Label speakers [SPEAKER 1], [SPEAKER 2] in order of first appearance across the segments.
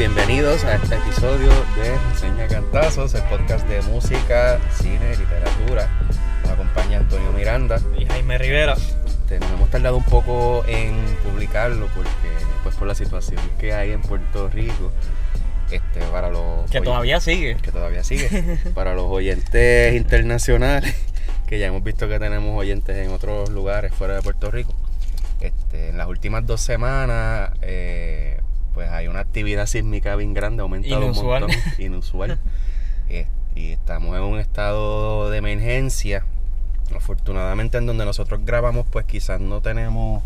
[SPEAKER 1] bienvenidos a este episodio de Reseña Cantazos, el podcast de música, cine, literatura. Nos acompaña Antonio Miranda.
[SPEAKER 2] Y Jaime Rivera.
[SPEAKER 1] Este, nos hemos tardado un poco en publicarlo porque, pues, por la situación que hay en Puerto Rico. Este, para los
[SPEAKER 2] Que todavía sigue.
[SPEAKER 1] que todavía sigue. para los oyentes internacionales, que ya hemos visto que tenemos oyentes en otros lugares fuera de Puerto Rico. Este, en las últimas dos semanas, eh, pues hay una actividad sísmica bien grande, ha aumentado
[SPEAKER 2] Inusual.
[SPEAKER 1] un montón, inusual. Eh, y estamos en un estado de emergencia. Afortunadamente en donde nosotros grabamos, pues quizás no tenemos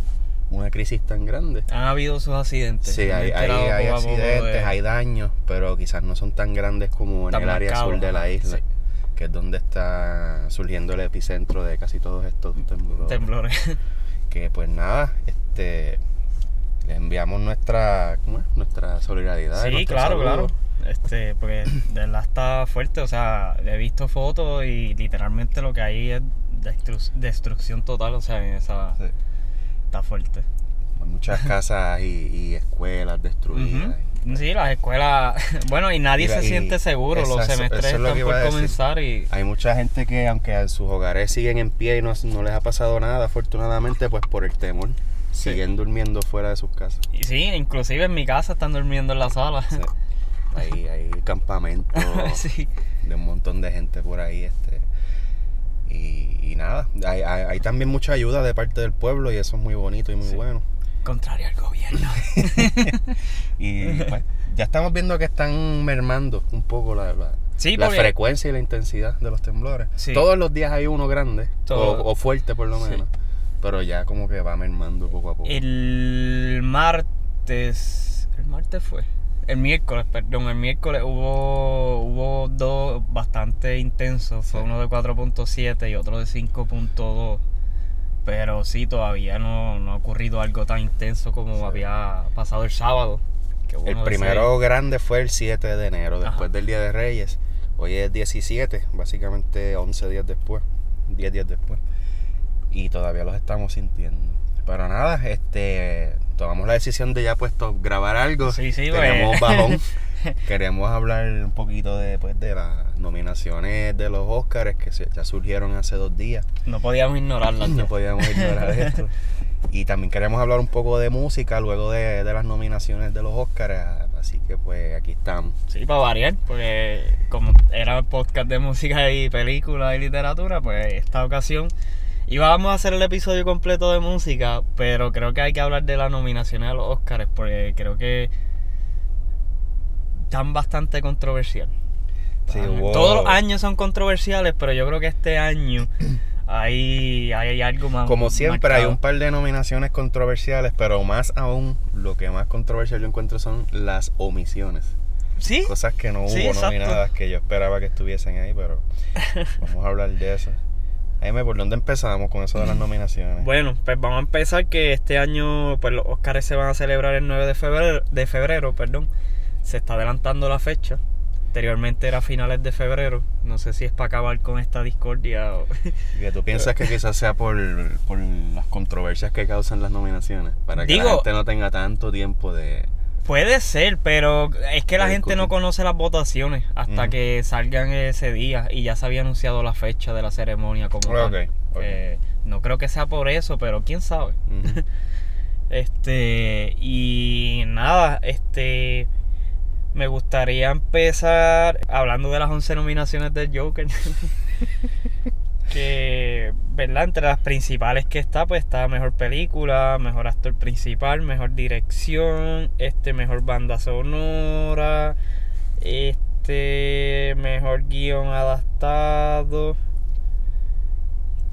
[SPEAKER 1] una crisis tan grande.
[SPEAKER 2] Han habido sus accidentes.
[SPEAKER 1] Sí, hay, hay, hay accidentes,
[SPEAKER 2] de-
[SPEAKER 1] hay daños, pero quizás no son tan grandes como en el área sur de la isla,
[SPEAKER 2] sí.
[SPEAKER 1] que es donde está surgiendo el epicentro de casi todos estos temblores.
[SPEAKER 2] temblores.
[SPEAKER 1] Que pues nada, este le enviamos nuestra ¿cómo es? nuestra solidaridad.
[SPEAKER 2] sí, claro,
[SPEAKER 1] saludo.
[SPEAKER 2] claro. Este, porque de verdad está fuerte. O sea, he visto fotos y literalmente lo que hay es destru- destrucción total. O sea, en esa
[SPEAKER 1] Sí.
[SPEAKER 2] está fuerte.
[SPEAKER 1] Hay muchas casas y, y escuelas destruidas. Y-
[SPEAKER 2] Sí, las escuelas. Bueno, y nadie
[SPEAKER 1] Mira,
[SPEAKER 2] se
[SPEAKER 1] y
[SPEAKER 2] siente seguro. Los
[SPEAKER 1] esa-
[SPEAKER 2] semestres
[SPEAKER 1] es lo
[SPEAKER 2] están por comenzar y.
[SPEAKER 1] Hay mucha gente que aunque sus hogares siguen en pie y no, no les ha pasado nada, afortunadamente, pues por el temor,
[SPEAKER 2] Sí.
[SPEAKER 1] siguen durmiendo fuera de sus casas.
[SPEAKER 2] Y sí, inclusive en mi casa están durmiendo en la sala.
[SPEAKER 1] Sí. Hay, hay campamentos
[SPEAKER 2] sí.
[SPEAKER 1] de un montón de gente por ahí. este Y, y nada, hay, hay- hay también mucha ayuda de parte del pueblo y eso es muy bonito y muy bueno.
[SPEAKER 2] Contrario al gobierno.
[SPEAKER 1] Y pues, ya estamos viendo que están mermando un poco la, la,
[SPEAKER 2] Sí,
[SPEAKER 1] la
[SPEAKER 2] porque-
[SPEAKER 1] frecuencia y la intensidad de los temblores.
[SPEAKER 2] Sí.
[SPEAKER 1] Todos los días hay uno grande
[SPEAKER 2] Todo-
[SPEAKER 1] o, o fuerte por lo
[SPEAKER 2] Sí.
[SPEAKER 1] Pero ya como que va mermando poco a poco.
[SPEAKER 2] El martes. ¿El martes fue? El miércoles, perdón. El miércoles hubo, hubo dos bastante intensos. Fue uno de 4.7 y otro de 5.2. Pero sí, todavía no, no ha ocurrido algo tan intenso como
[SPEAKER 1] Sí.
[SPEAKER 2] había pasado el sábado.
[SPEAKER 1] El primero grande fue el 7 de enero, después
[SPEAKER 2] Ajá.
[SPEAKER 1] del Día de Reyes. Hoy es 17, básicamente 11 días después, 10 días después. Y todavía los estamos sintiendo. Pero nada, este tomamos la decisión de ya puesto grabar algo.
[SPEAKER 2] Sí, sí,
[SPEAKER 1] Tenemos
[SPEAKER 2] pues.
[SPEAKER 1] bajón. Queremos hablar un poquito de, pues, de las nominaciones de los Oscars que se- ya surgieron hace dos días.
[SPEAKER 2] No podíamos ignorarlas.
[SPEAKER 1] No podíamos ignorar esto. Y también queremos hablar un poco de música luego de, de las nominaciones de los Oscars. Así que pues aquí estamos.
[SPEAKER 2] Sí, para variar, porque como era podcast de música y película y literatura, pues esta ocasión íbamos a hacer el episodio completo de música, pero creo que hay que hablar de las nominaciones a los Oscars, porque creo que están bastante controversial.
[SPEAKER 1] Sí,
[SPEAKER 2] Todos los años son controversiales, pero yo creo que este año hay, hay algo más.
[SPEAKER 1] Como siempre hay un par de nominaciones controversiales, pero más aún lo que más controversial yo encuentro son las omisiones.
[SPEAKER 2] Sí,
[SPEAKER 1] Cosas que no hubo
[SPEAKER 2] Sí, exacto.
[SPEAKER 1] nominadas que yo esperaba que estuviesen ahí, pero vamos a hablar de eso. Jaime, ¿por dónde empezamos con eso de las nominaciones?
[SPEAKER 2] Bueno, pues vamos a empezar que este año pues los Oscars se van a celebrar el 9 de febrero, de febrero, perdón. Se está adelantando la fecha. Anteriormente era finales de febrero. No sé si es para acabar con esta discordia o...
[SPEAKER 1] Que tú piensas que quizás sea por, por las controversias que causan las nominaciones, para que la
[SPEAKER 2] Digo-
[SPEAKER 1] gente no tenga tanto tiempo de...
[SPEAKER 2] Puede ser, pero es que la gente no conoce las votaciones hasta
[SPEAKER 1] Ujú.
[SPEAKER 2] que salgan ese día y ya se había anunciado la fecha de la ceremonia como tal.
[SPEAKER 1] Ok, ok.
[SPEAKER 2] Eh, no creo que sea por eso, pero quién sabe. Este, y nada, este, me gustaría empezar hablando de las 11 nominaciones del Joker. que, ¿verdad? Entre las principales que está, pues está mejor película, mejor actor principal, mejor dirección, este, mejor banda sonora, este, mejor guion adaptado.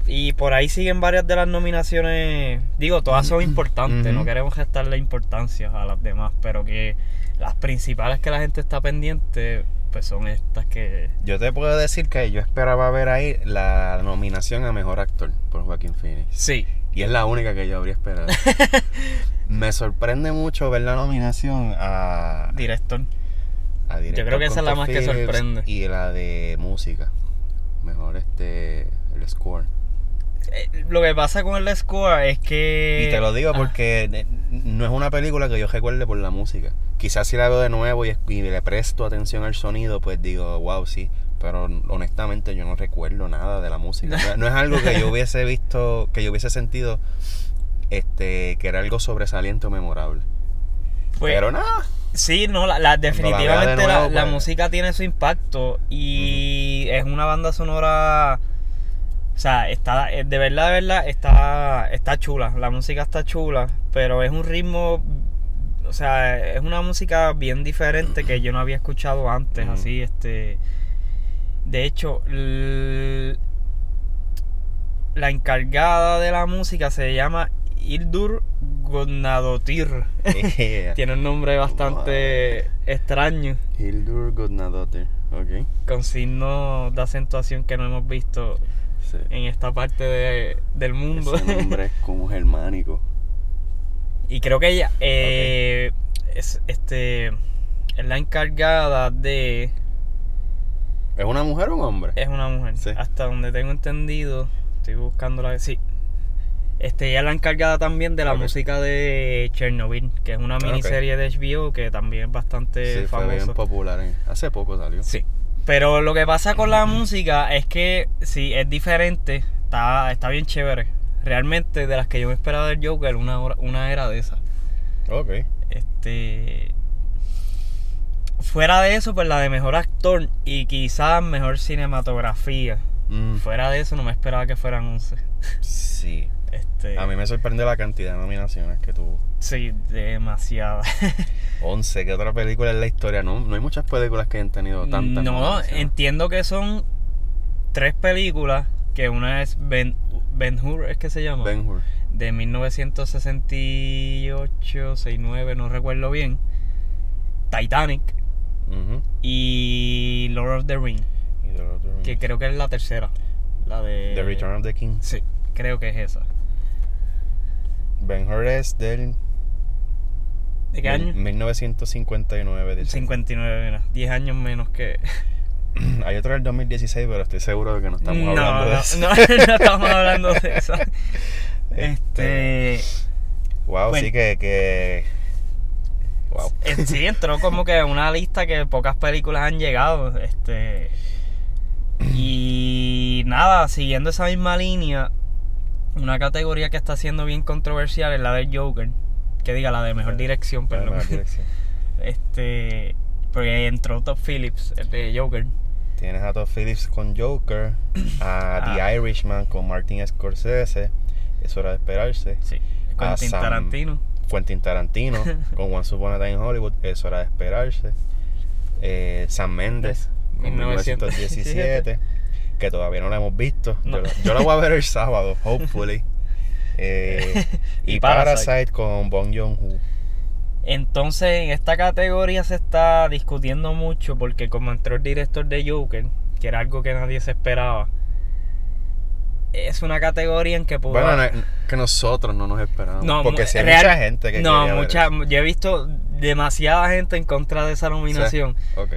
[SPEAKER 2] Y por ahí siguen varias de las nominaciones. Digo, todas son importantes,
[SPEAKER 1] Ujú.
[SPEAKER 2] no queremos restarle importancia a las demás, pero que las principales que la gente está pendiente, pues son estas que.
[SPEAKER 1] Yo te puedo decir que yo esperaba ver ahí la nominación a Mejor Actor por Joaquín Phoenix.
[SPEAKER 2] Sí.
[SPEAKER 1] Y es la única que yo habría esperado. Me sorprende mucho ver la nominación a,
[SPEAKER 2] Director.
[SPEAKER 1] a director
[SPEAKER 2] creo que esa es la más que sorprende.
[SPEAKER 1] Y la de música. Mejor este el score.
[SPEAKER 2] Eh, lo que pasa con el score es que.
[SPEAKER 1] Y te lo digo porque eh, no es una película que yo recuerde por la música. Quizás si la veo de nuevo y, y le presto atención al sonido, pues digo, wow, sí. Pero honestamente yo no recuerdo nada de la música. No, no es algo que yo hubiese visto, que yo hubiese sentido este que era algo sobresaliente o memorable.
[SPEAKER 2] Pues,
[SPEAKER 1] Pero nada.
[SPEAKER 2] Sí, no, la, la- definitivamente
[SPEAKER 1] de nuevo,
[SPEAKER 2] la, la
[SPEAKER 1] pues.
[SPEAKER 2] música tiene su impacto y es una banda sonora, sea, está, eh, de verdad, de verdad, está, está chula, la música está chula, pero es un ritmo, o sea, es una música bien diferente que yo no había escuchado antes,
[SPEAKER 1] Ujú.
[SPEAKER 2] así, este, de hecho, la encargada de la música se llama Hildur Godnadotir.
[SPEAKER 1] Yeah.
[SPEAKER 2] Tiene un nombre bastante extraño,
[SPEAKER 1] Hildur Godnadotter. Ok.
[SPEAKER 2] con signos de acentuación que no hemos visto
[SPEAKER 1] Sí.
[SPEAKER 2] en esta parte de- del mundo.
[SPEAKER 1] Ese nombre es como germánico.
[SPEAKER 2] y creo que ella eh, es, este, es la encargada de...
[SPEAKER 1] ¿Es una mujer o un hombre?
[SPEAKER 2] Es una mujer.
[SPEAKER 1] Sí.
[SPEAKER 2] Hasta donde tengo entendido, estoy buscando la... Sí. Este, ella es la encargada también de la música de Chernobyl, que es una miniserie de HBO que también es bastante
[SPEAKER 1] sí, fue bien
[SPEAKER 2] famosa.
[SPEAKER 1] popular. Hace poco salió.
[SPEAKER 2] Sí. Pero lo que pasa con la música es que sí, es diferente. Está, está bien chévere. Realmente, de las que yo me esperaba del Joker, una, una era de esas.
[SPEAKER 1] Ok.
[SPEAKER 2] Este. Fuera de eso, pues la de mejor actor y quizás mejor cinematografía.
[SPEAKER 1] Mm,
[SPEAKER 2] Fuera de eso, no me esperaba que fueran 11.
[SPEAKER 1] sí.
[SPEAKER 2] Este,
[SPEAKER 1] A mí me sorprende la cantidad de nominaciones que tuvo.
[SPEAKER 2] Sí, demasiada.
[SPEAKER 1] 11, ¿qué otra película en la historia? No, no hay muchas películas que hayan tenido tantas
[SPEAKER 2] no, entiendo que son tres películas. Que una es Ben, ben Hur, ¿es que se llama?
[SPEAKER 1] Ben-Hur.
[SPEAKER 2] de 1968, 69, no recuerdo bien. Titanic
[SPEAKER 1] Ujú.
[SPEAKER 2] y Lord of the Ring,
[SPEAKER 1] Y Lord of the Rings.
[SPEAKER 2] que creo que es la tercera. La de
[SPEAKER 1] The Return of the King.
[SPEAKER 2] Sí, creo que es esa.
[SPEAKER 1] Ben-Hur es del
[SPEAKER 2] ¿De qué año?
[SPEAKER 1] 1959. dice.
[SPEAKER 2] 59, mira, 10 años menos que
[SPEAKER 1] Hay otro del 2016, pero estoy seguro de que no estamos
[SPEAKER 2] no,
[SPEAKER 1] hablando de
[SPEAKER 2] no,
[SPEAKER 1] eso.
[SPEAKER 2] no, no estamos hablando de esa. Este,
[SPEAKER 1] Wow,
[SPEAKER 2] Bueno.
[SPEAKER 1] sí que, que... Wow.
[SPEAKER 2] eh, sí, entró como que una lista que pocas películas han llegado. Este. Y nada, siguiendo esa misma línea, una categoría que está siendo bien controversial es la del Joker. Que diga la de mejor dirección, perdón.
[SPEAKER 1] la dirección.
[SPEAKER 2] Este. Porque entró Top Phillips, el de Joker.
[SPEAKER 1] Tienes a Todd Phillips con Joker, a
[SPEAKER 2] Ah.
[SPEAKER 1] The Irishman con Martin Scorsese, es hora de esperarse.
[SPEAKER 2] Sí. Quentin
[SPEAKER 1] Sam-
[SPEAKER 2] Tarantino.
[SPEAKER 1] Quentin Tarantino con Once Upon a Time in Hollywood, es hora de esperarse. Eh, Sam Mendes con
[SPEAKER 2] 1917,
[SPEAKER 1] 1917, que todavía no la hemos visto.
[SPEAKER 2] No.
[SPEAKER 1] Yo, la- yo la voy a ver el sábado, hopefully. Eh, y,
[SPEAKER 2] Y
[SPEAKER 1] Parasite.
[SPEAKER 2] Parasite.
[SPEAKER 1] con Bong Joon-ho.
[SPEAKER 2] Entonces, en esta categoría se está discutiendo mucho porque como entró el director de Joker, que era algo que nadie se esperaba, es una categoría en que pudo...
[SPEAKER 1] Bueno, no- que nosotros no nos esperábamos.
[SPEAKER 2] No,
[SPEAKER 1] porque si hay
[SPEAKER 2] real-
[SPEAKER 1] mucha gente que
[SPEAKER 2] No,
[SPEAKER 1] ver
[SPEAKER 2] mucha,
[SPEAKER 1] eso.
[SPEAKER 2] yo he visto demasiada gente en contra de esa nominación,
[SPEAKER 1] Ok.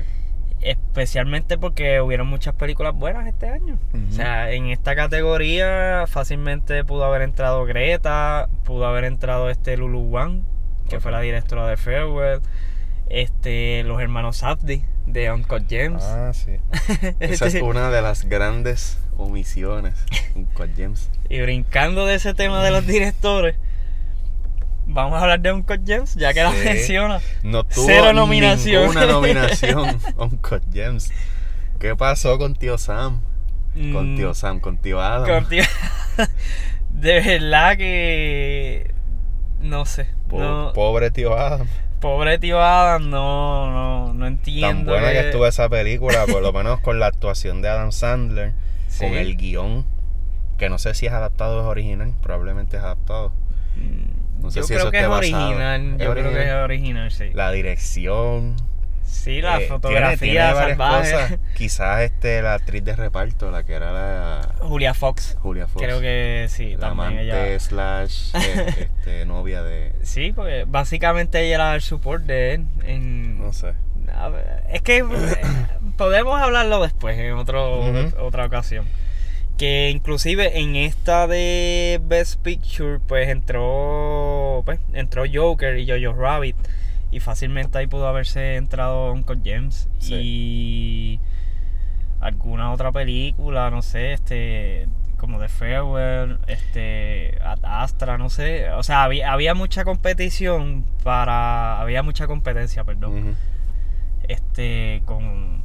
[SPEAKER 2] Especialmente porque hubieron muchas películas buenas este año. O sea, en esta categoría fácilmente pudo haber entrado Greta, pudo haber entrado este Lulu Wang, que fue la directora de Farewell, este, los hermanos Safdie de Uncut Gems.
[SPEAKER 1] Ah, sí. Esa es una de las grandes omisiones. Uncut Gems.
[SPEAKER 2] Y brincando de ese tema de los directores, vamos a hablar de Uncut Gems, ya que la menciona.
[SPEAKER 1] No tuvo
[SPEAKER 2] Cero nominación.
[SPEAKER 1] ninguna nominación. Uncut Gems. ¿Qué pasó con tío Sam? Con
[SPEAKER 2] Mm,
[SPEAKER 1] tío Sam, con tío Adam.
[SPEAKER 2] contigo- de verdad que. No sé.
[SPEAKER 1] Po-
[SPEAKER 2] no-
[SPEAKER 1] Pobre tío Adam.
[SPEAKER 2] pobre tío Adam, no, no, no
[SPEAKER 1] Tan
[SPEAKER 2] entiendo.
[SPEAKER 1] buena que
[SPEAKER 2] que-
[SPEAKER 1] estuvo esa película, por lo menos con la actuación de Adam Sandler,
[SPEAKER 2] Sí.
[SPEAKER 1] con el guion, que no sé si es adaptado o es original, probablemente es adaptado.
[SPEAKER 2] Mm,
[SPEAKER 1] No sé
[SPEAKER 2] yo
[SPEAKER 1] si
[SPEAKER 2] creo
[SPEAKER 1] eso
[SPEAKER 2] que es
[SPEAKER 1] basado.
[SPEAKER 2] original.
[SPEAKER 1] ¿Es
[SPEAKER 2] Yo creo que es original, sí.
[SPEAKER 1] La dirección.
[SPEAKER 2] sí, la
[SPEAKER 1] eh,
[SPEAKER 2] fotografía
[SPEAKER 1] tiene
[SPEAKER 2] salvaje.
[SPEAKER 1] cosas. Quizás este, la actriz de reparto, la que era la
[SPEAKER 2] Julia Fox.
[SPEAKER 1] Julia Fox.
[SPEAKER 2] Creo que sí,
[SPEAKER 1] la
[SPEAKER 2] también
[SPEAKER 1] amante
[SPEAKER 2] ella.
[SPEAKER 1] slash eh, este, novia de...
[SPEAKER 2] Sí, porque básicamente ella era el support de él. En...
[SPEAKER 1] No sé.
[SPEAKER 2] Es que eh, podemos hablarlo después, en otro, otra ocasión. Que inclusive en esta de Best Picture, pues entró pues, entró Joker y Jojo Rabbit. Y fácilmente ahí pudo haberse entrado Uncle James.
[SPEAKER 1] Sí.
[SPEAKER 2] Y alguna otra película, no sé, este como The Farewell, este Astra, no sé, o sea, había, había mucha competición para había mucha competencia, perdón. Este con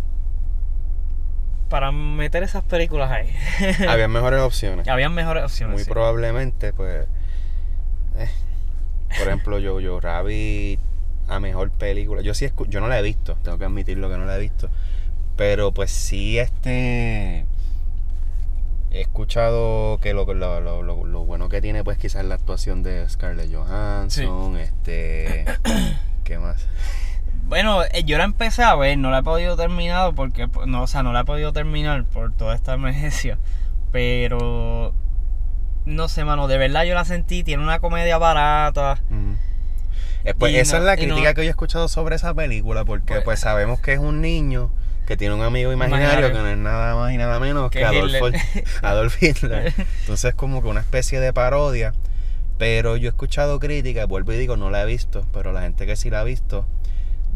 [SPEAKER 2] para meter esas películas ahí.
[SPEAKER 1] Había mejores opciones.
[SPEAKER 2] Habían mejores opciones.
[SPEAKER 1] Muy
[SPEAKER 2] sí.
[SPEAKER 1] probablemente, pues. eh, por ejemplo, yo, yo, Rabbit, a mejor película. Yo sí, escu- yo no la he visto, tengo que admitirlo que no la he visto. Pero pues sí, este. He escuchado que lo, lo, lo, lo- lo bueno que tiene, pues quizás la actuación de Scarlett Johansson, este. ¿Qué más?
[SPEAKER 2] Bueno, eh, yo la empecé a ver, no la he podido terminar porque, pues, no, o sea, no la he podido terminar por toda esta emergencia. Pero, no sé, mano, de verdad yo la sentí, tiene una comedia barata.
[SPEAKER 1] Eh, pues esa
[SPEAKER 2] no-
[SPEAKER 1] es la
[SPEAKER 2] no-
[SPEAKER 1] crítica que yo he escuchado sobre esa película, porque
[SPEAKER 2] Pues-
[SPEAKER 1] pues, sabemos que es un niño que tiene un amigo imaginario,
[SPEAKER 2] Imaginario.
[SPEAKER 1] que no es nada más y nada menos que,
[SPEAKER 2] Que
[SPEAKER 1] Adolfo,
[SPEAKER 2] Hitler.
[SPEAKER 1] Adolf Hitler. Entonces como que una especie de parodia. Pero yo he escuchado críticas, vuelvo y digo, no la he visto, pero la gente que sí la ha visto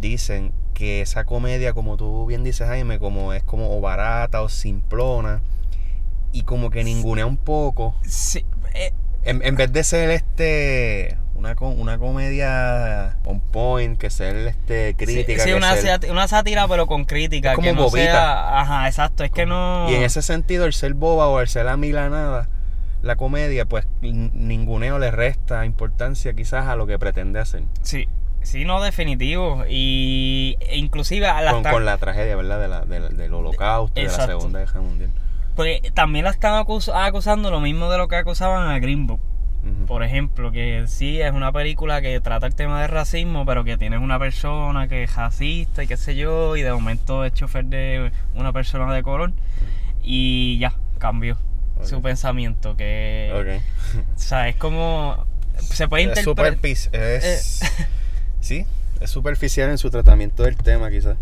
[SPEAKER 1] dicen que esa comedia, como tú bien dices Jaime, como es como o barata o simplona y como que ningunea un poco.
[SPEAKER 2] Sí, eh,
[SPEAKER 1] En, en vez de ser este una, una comedia on point, que ser este crítica,
[SPEAKER 2] sí, sí,
[SPEAKER 1] que
[SPEAKER 2] una,
[SPEAKER 1] ser-
[SPEAKER 2] una sátira pero con crítica.
[SPEAKER 1] Es como
[SPEAKER 2] que no
[SPEAKER 1] bobita.
[SPEAKER 2] sea- ajá, exacto, es que no...
[SPEAKER 1] y en ese sentido el ser boba o el ser amilanada, la comedia, pues ninguneo le resta importancia quizás a lo que pretende hacer.
[SPEAKER 2] Sí, sí, no, definitivo. Y e inclusive a la
[SPEAKER 1] Con, la tragedia, ¿verdad? De la, de del holocausto, y de la
[SPEAKER 2] Exacto.
[SPEAKER 1] Segunda Guerra Mundial.
[SPEAKER 2] pues, también la están acus- acusando lo mismo de lo que acusaban a Green Book. Por ejemplo, que sí es una película que trata el tema de racismo, pero que tiene una persona que es racista y qué sé yo, y de momento es chofer de una persona de color, y ya, cambió su pensamiento, que...
[SPEAKER 1] Ok.
[SPEAKER 2] O sea, es como... Se puede
[SPEAKER 1] Es,
[SPEAKER 2] interpretar...
[SPEAKER 1] es- sí, es superficial en su tratamiento del tema quizás.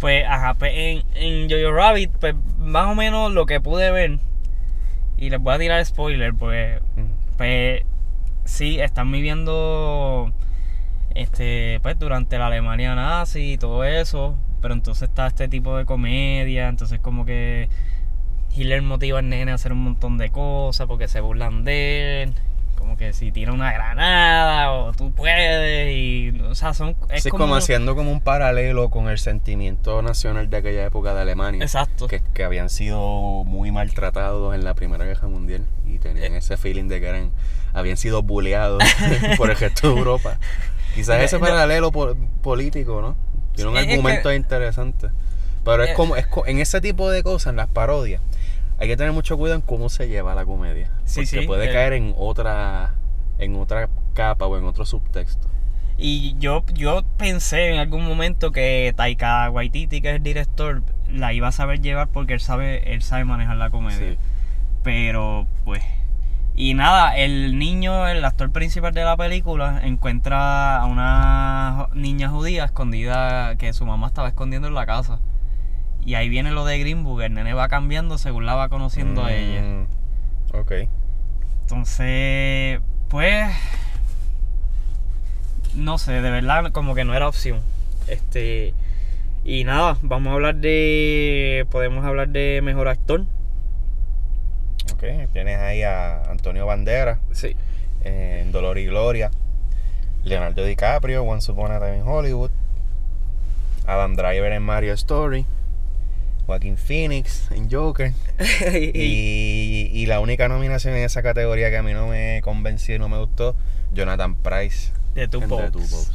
[SPEAKER 2] Pues, ajá, pues en, en Jojo Rabbit, pues más o menos lo que pude ver, y les voy a tirar spoiler, pues, pues sí, están viviendo, este, pues durante la Alemania nazi y todo eso, pero entonces está este tipo de comedia, entonces como que Hitler motiva al nene a hacer un montón de cosas porque se burlan de él. Como que si tira una granada o tú puedes y o sea son es
[SPEAKER 1] Sí,
[SPEAKER 2] como,
[SPEAKER 1] como haciendo como un paralelo con el sentimiento nacional de aquella época de Alemania.
[SPEAKER 2] exacto
[SPEAKER 1] Que, que habían sido muy maltratados en la Primera Guerra Mundial y
[SPEAKER 2] Eh.
[SPEAKER 1] tenían ese feeling de que eran, habían sido bulleados por el resto de Europa. Quizás
[SPEAKER 2] Eh,
[SPEAKER 1] ese paralelo po- político, ¿no? Tiene un
[SPEAKER 2] Sí, es que-
[SPEAKER 1] argumento interesante. Pero es
[SPEAKER 2] Eh.
[SPEAKER 1] como, es en ese tipo de cosas, en las parodias, hay que tener mucho cuidado en cómo se lleva la comedia.
[SPEAKER 2] Sí,
[SPEAKER 1] porque
[SPEAKER 2] sí,
[SPEAKER 1] puede
[SPEAKER 2] eh.
[SPEAKER 1] caer en otra, en otra capa o en otro subtexto.
[SPEAKER 2] Y yo, yo pensé en algún momento que Taika Waititi, que es el director, la iba a saber llevar porque él sabe, él sabe manejar la comedia.
[SPEAKER 1] Sí.
[SPEAKER 2] Pero, pues. Y nada, el niño, el actor principal de la película, encuentra a una niña judía escondida que su mamá estaba escondiendo en la casa. Y ahí viene lo de Green Book, el nene va cambiando según la va conociendo a ella.
[SPEAKER 1] Mm, Ok.
[SPEAKER 2] Entonces, pues. No sé, de verdad, como que no era opción. Este. Y nada, vamos a hablar de. Podemos hablar de mejor actor.
[SPEAKER 1] Ok, tienes ahí a Antonio Banderas
[SPEAKER 2] Sí.
[SPEAKER 1] en Dolor y Gloria, Leonardo DiCaprio, Once Upon a Time in Hollywood, Adam Driver en Mario Story, Joaquin Phoenix en Joker, y, y la única nominación en esa categoría que a mí no me convenció y no me gustó, Jonathan Price
[SPEAKER 2] de
[SPEAKER 1] Two Popes.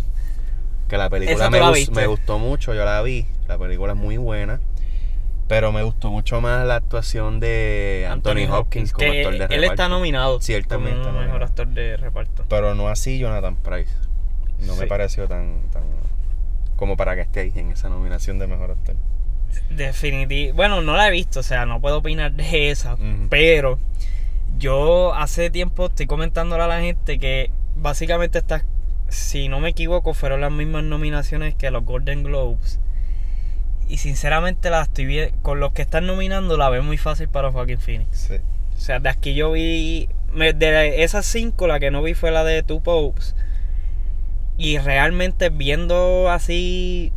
[SPEAKER 1] Que la película
[SPEAKER 2] ¿Esa tú
[SPEAKER 1] me,
[SPEAKER 2] la
[SPEAKER 1] gustó mucho, yo la vi, la película es muy buena. Pero me gustó mucho más la actuación de Anthony, Hopkins como actor de
[SPEAKER 2] Él
[SPEAKER 1] reparto.
[SPEAKER 2] está nominado.
[SPEAKER 1] Sí, él también
[SPEAKER 2] como
[SPEAKER 1] está
[SPEAKER 2] mejor actor de reparto.
[SPEAKER 1] Pero no así Jonathan Price. No me pareció tan, tan como para que esté ahí en esa nominación de mejor actor.
[SPEAKER 2] Definitivo. Bueno, no la he visto, o sea, no puedo opinar de esa. Pero yo hace tiempo estoy comentándole a la gente que básicamente estas, si no me equivoco, fueron las mismas nominaciones que los Golden Globes. Y sinceramente la estoy vi- con los que están nominando la veo muy fácil para Joaquin Phoenix.
[SPEAKER 1] Sí.
[SPEAKER 2] O sea, de aquí yo vi. de esas cinco, la que no vi fue la de Two Popes. Y realmente viendo así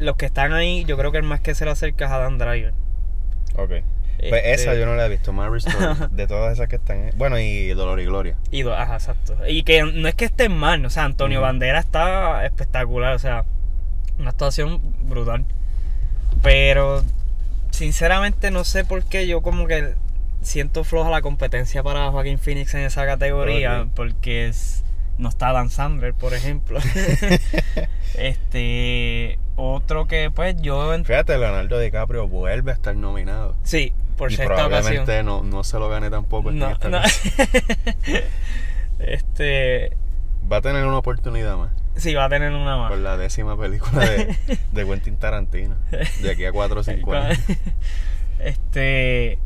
[SPEAKER 2] los que están ahí, yo creo que el más que se le acerca es Adam Driver.
[SPEAKER 1] Ok. Pues
[SPEAKER 2] Este,
[SPEAKER 1] esa yo no la he visto, Marvel Story. de todas esas que están. Bueno, y Dolor y Gloria.
[SPEAKER 2] Y do- ajá, exacto. Y que no es que estén mal, o sea, Antonio. Bandera está espectacular, o sea, una actuación brutal. Pero, sinceramente, no sé por qué yo como que siento floja la competencia para Joaquín Phoenix en esa categoría, porque es- no está Dan Sandler, por ejemplo. este, otro que pues yo...
[SPEAKER 1] Fíjate, Leonardo DiCaprio vuelve a estar nominado.
[SPEAKER 2] Sí, por
[SPEAKER 1] y
[SPEAKER 2] sexta ocasión.
[SPEAKER 1] probablemente no, no se lo gane tampoco. en
[SPEAKER 2] No,
[SPEAKER 1] esta
[SPEAKER 2] no.
[SPEAKER 1] ocasión.
[SPEAKER 2] este,
[SPEAKER 1] Va a tener una oportunidad más.
[SPEAKER 2] sí, va a tener una más.
[SPEAKER 1] Por la décima película de, de Quentin Tarantino. De aquí a 4 o 5 años.
[SPEAKER 2] Este,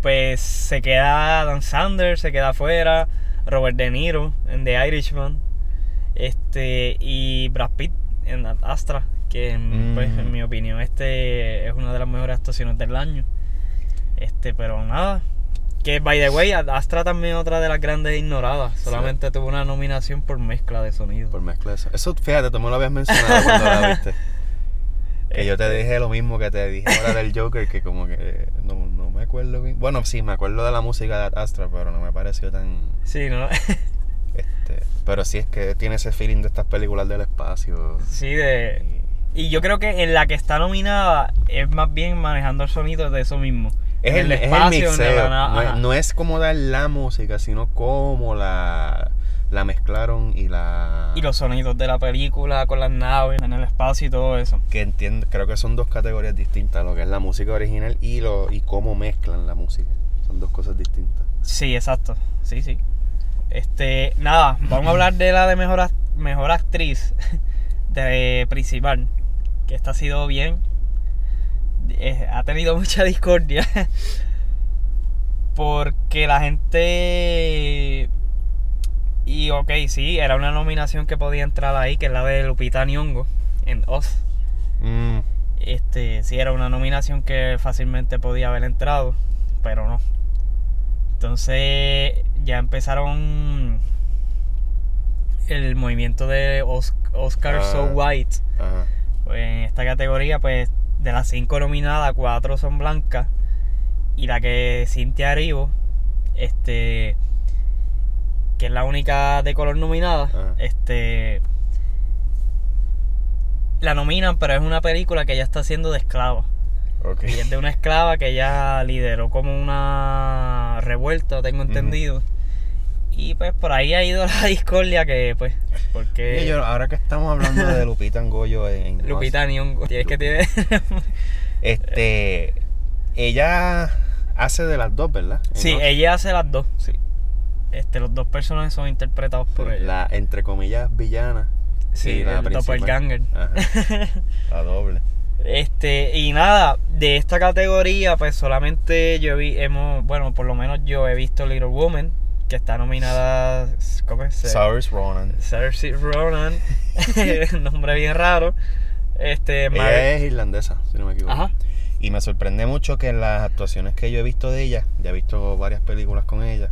[SPEAKER 2] pues se queda Dan Sanders, se queda afuera, Robert De Niro en The Irishman, este y Brad Pitt en Ad Astra, que en, pues,
[SPEAKER 1] Mm.
[SPEAKER 2] en mi opinión este es una de las mejores actuaciones del año. Este, pero nada. Que by the way, Ad Astra también es otra de las grandes ignoradas. Solamente tuvo una nominación por mezcla de sonido.
[SPEAKER 1] Por mezcla de eso. Eso, fíjate, tú me lo habías mencionado cuando la viste. Que yo te
[SPEAKER 2] Este,
[SPEAKER 1] dije lo mismo que te dije ahora del Joker, que como que no, no me acuerdo bien. Bueno, sí, me acuerdo de la música de Astra, pero no me pareció tan...
[SPEAKER 2] Sí, ¿no?
[SPEAKER 1] Este, pero sí es que tiene ese feeling de estas películas del espacio.
[SPEAKER 2] sí, de...
[SPEAKER 1] Y-
[SPEAKER 2] yo creo que en la que está nominada es más bien manejando el sonido de eso mismo.
[SPEAKER 1] Es
[SPEAKER 2] En
[SPEAKER 1] el, el
[SPEAKER 2] espacio,
[SPEAKER 1] mixeo. no, es,
[SPEAKER 2] ajá.
[SPEAKER 1] no es como dar la música, sino cómo la, la mezclaron y la...
[SPEAKER 2] Y los sonidos de la película con las naves en el espacio y todo eso.
[SPEAKER 1] Que entiendo, creo que son dos categorías distintas, lo que es la música original y, lo, y cómo mezclan la música. Son dos cosas distintas.
[SPEAKER 2] Sí, exacto. Sí, sí. Este, nada, vamos a hablar de la de mejor, act- mejor actriz de principal. Que esta ha sido bien. Eh, ha tenido mucha discordia. Porque la gente. Y ok, sí, era una nominación que podía entrar ahí, que es la de Lupita Nyong'o en Oz.
[SPEAKER 1] Mm,
[SPEAKER 2] Este, sí, era una nominación que fácilmente podía haber entrado, pero no. Entonces ya empezaron el movimiento de Os- Oscar
[SPEAKER 1] Ah.
[SPEAKER 2] So White.
[SPEAKER 1] ajá.
[SPEAKER 2] Pues en esta categoría, pues de las cinco nominadas, cuatro son blancas. Y la que Cintia Arivo, este, que es la única de color nominada,
[SPEAKER 1] Ajá.
[SPEAKER 2] este, la nominan, pero es una película que ella está haciendo de esclava. Y es de una esclava que ella lideró como una revuelta, tengo entendido. Y pues por ahí ha ido la discordia que pues, porque
[SPEAKER 1] yo, ahora que estamos hablando de Lupita Ngoyo en,
[SPEAKER 2] Lupita Nyong'o, tienes que tiene
[SPEAKER 1] Este, ella hace de las dos, ¿verdad? En
[SPEAKER 2] Sí, ella hace las dos, sí. Este, los dos personajes son interpretados por ella.
[SPEAKER 1] La, entre comillas, villana.
[SPEAKER 2] Sí,
[SPEAKER 1] la
[SPEAKER 2] el doppelganger.
[SPEAKER 1] Ajá. La doble.
[SPEAKER 2] Este, y nada, de esta categoría, pues solamente yo vi, hemos, bueno, por lo menos yo he visto Little Woman, que está nominada, ¿cómo es?
[SPEAKER 1] Saoirse Ronan.
[SPEAKER 2] Saoirse Ronan, nombre bien raro. Este, Mar-
[SPEAKER 1] Ella es irlandesa, si no me equivoco.
[SPEAKER 2] Ajá.
[SPEAKER 1] Y me sorprende mucho que en las actuaciones que yo he visto de ella, ya he visto varias películas con ella,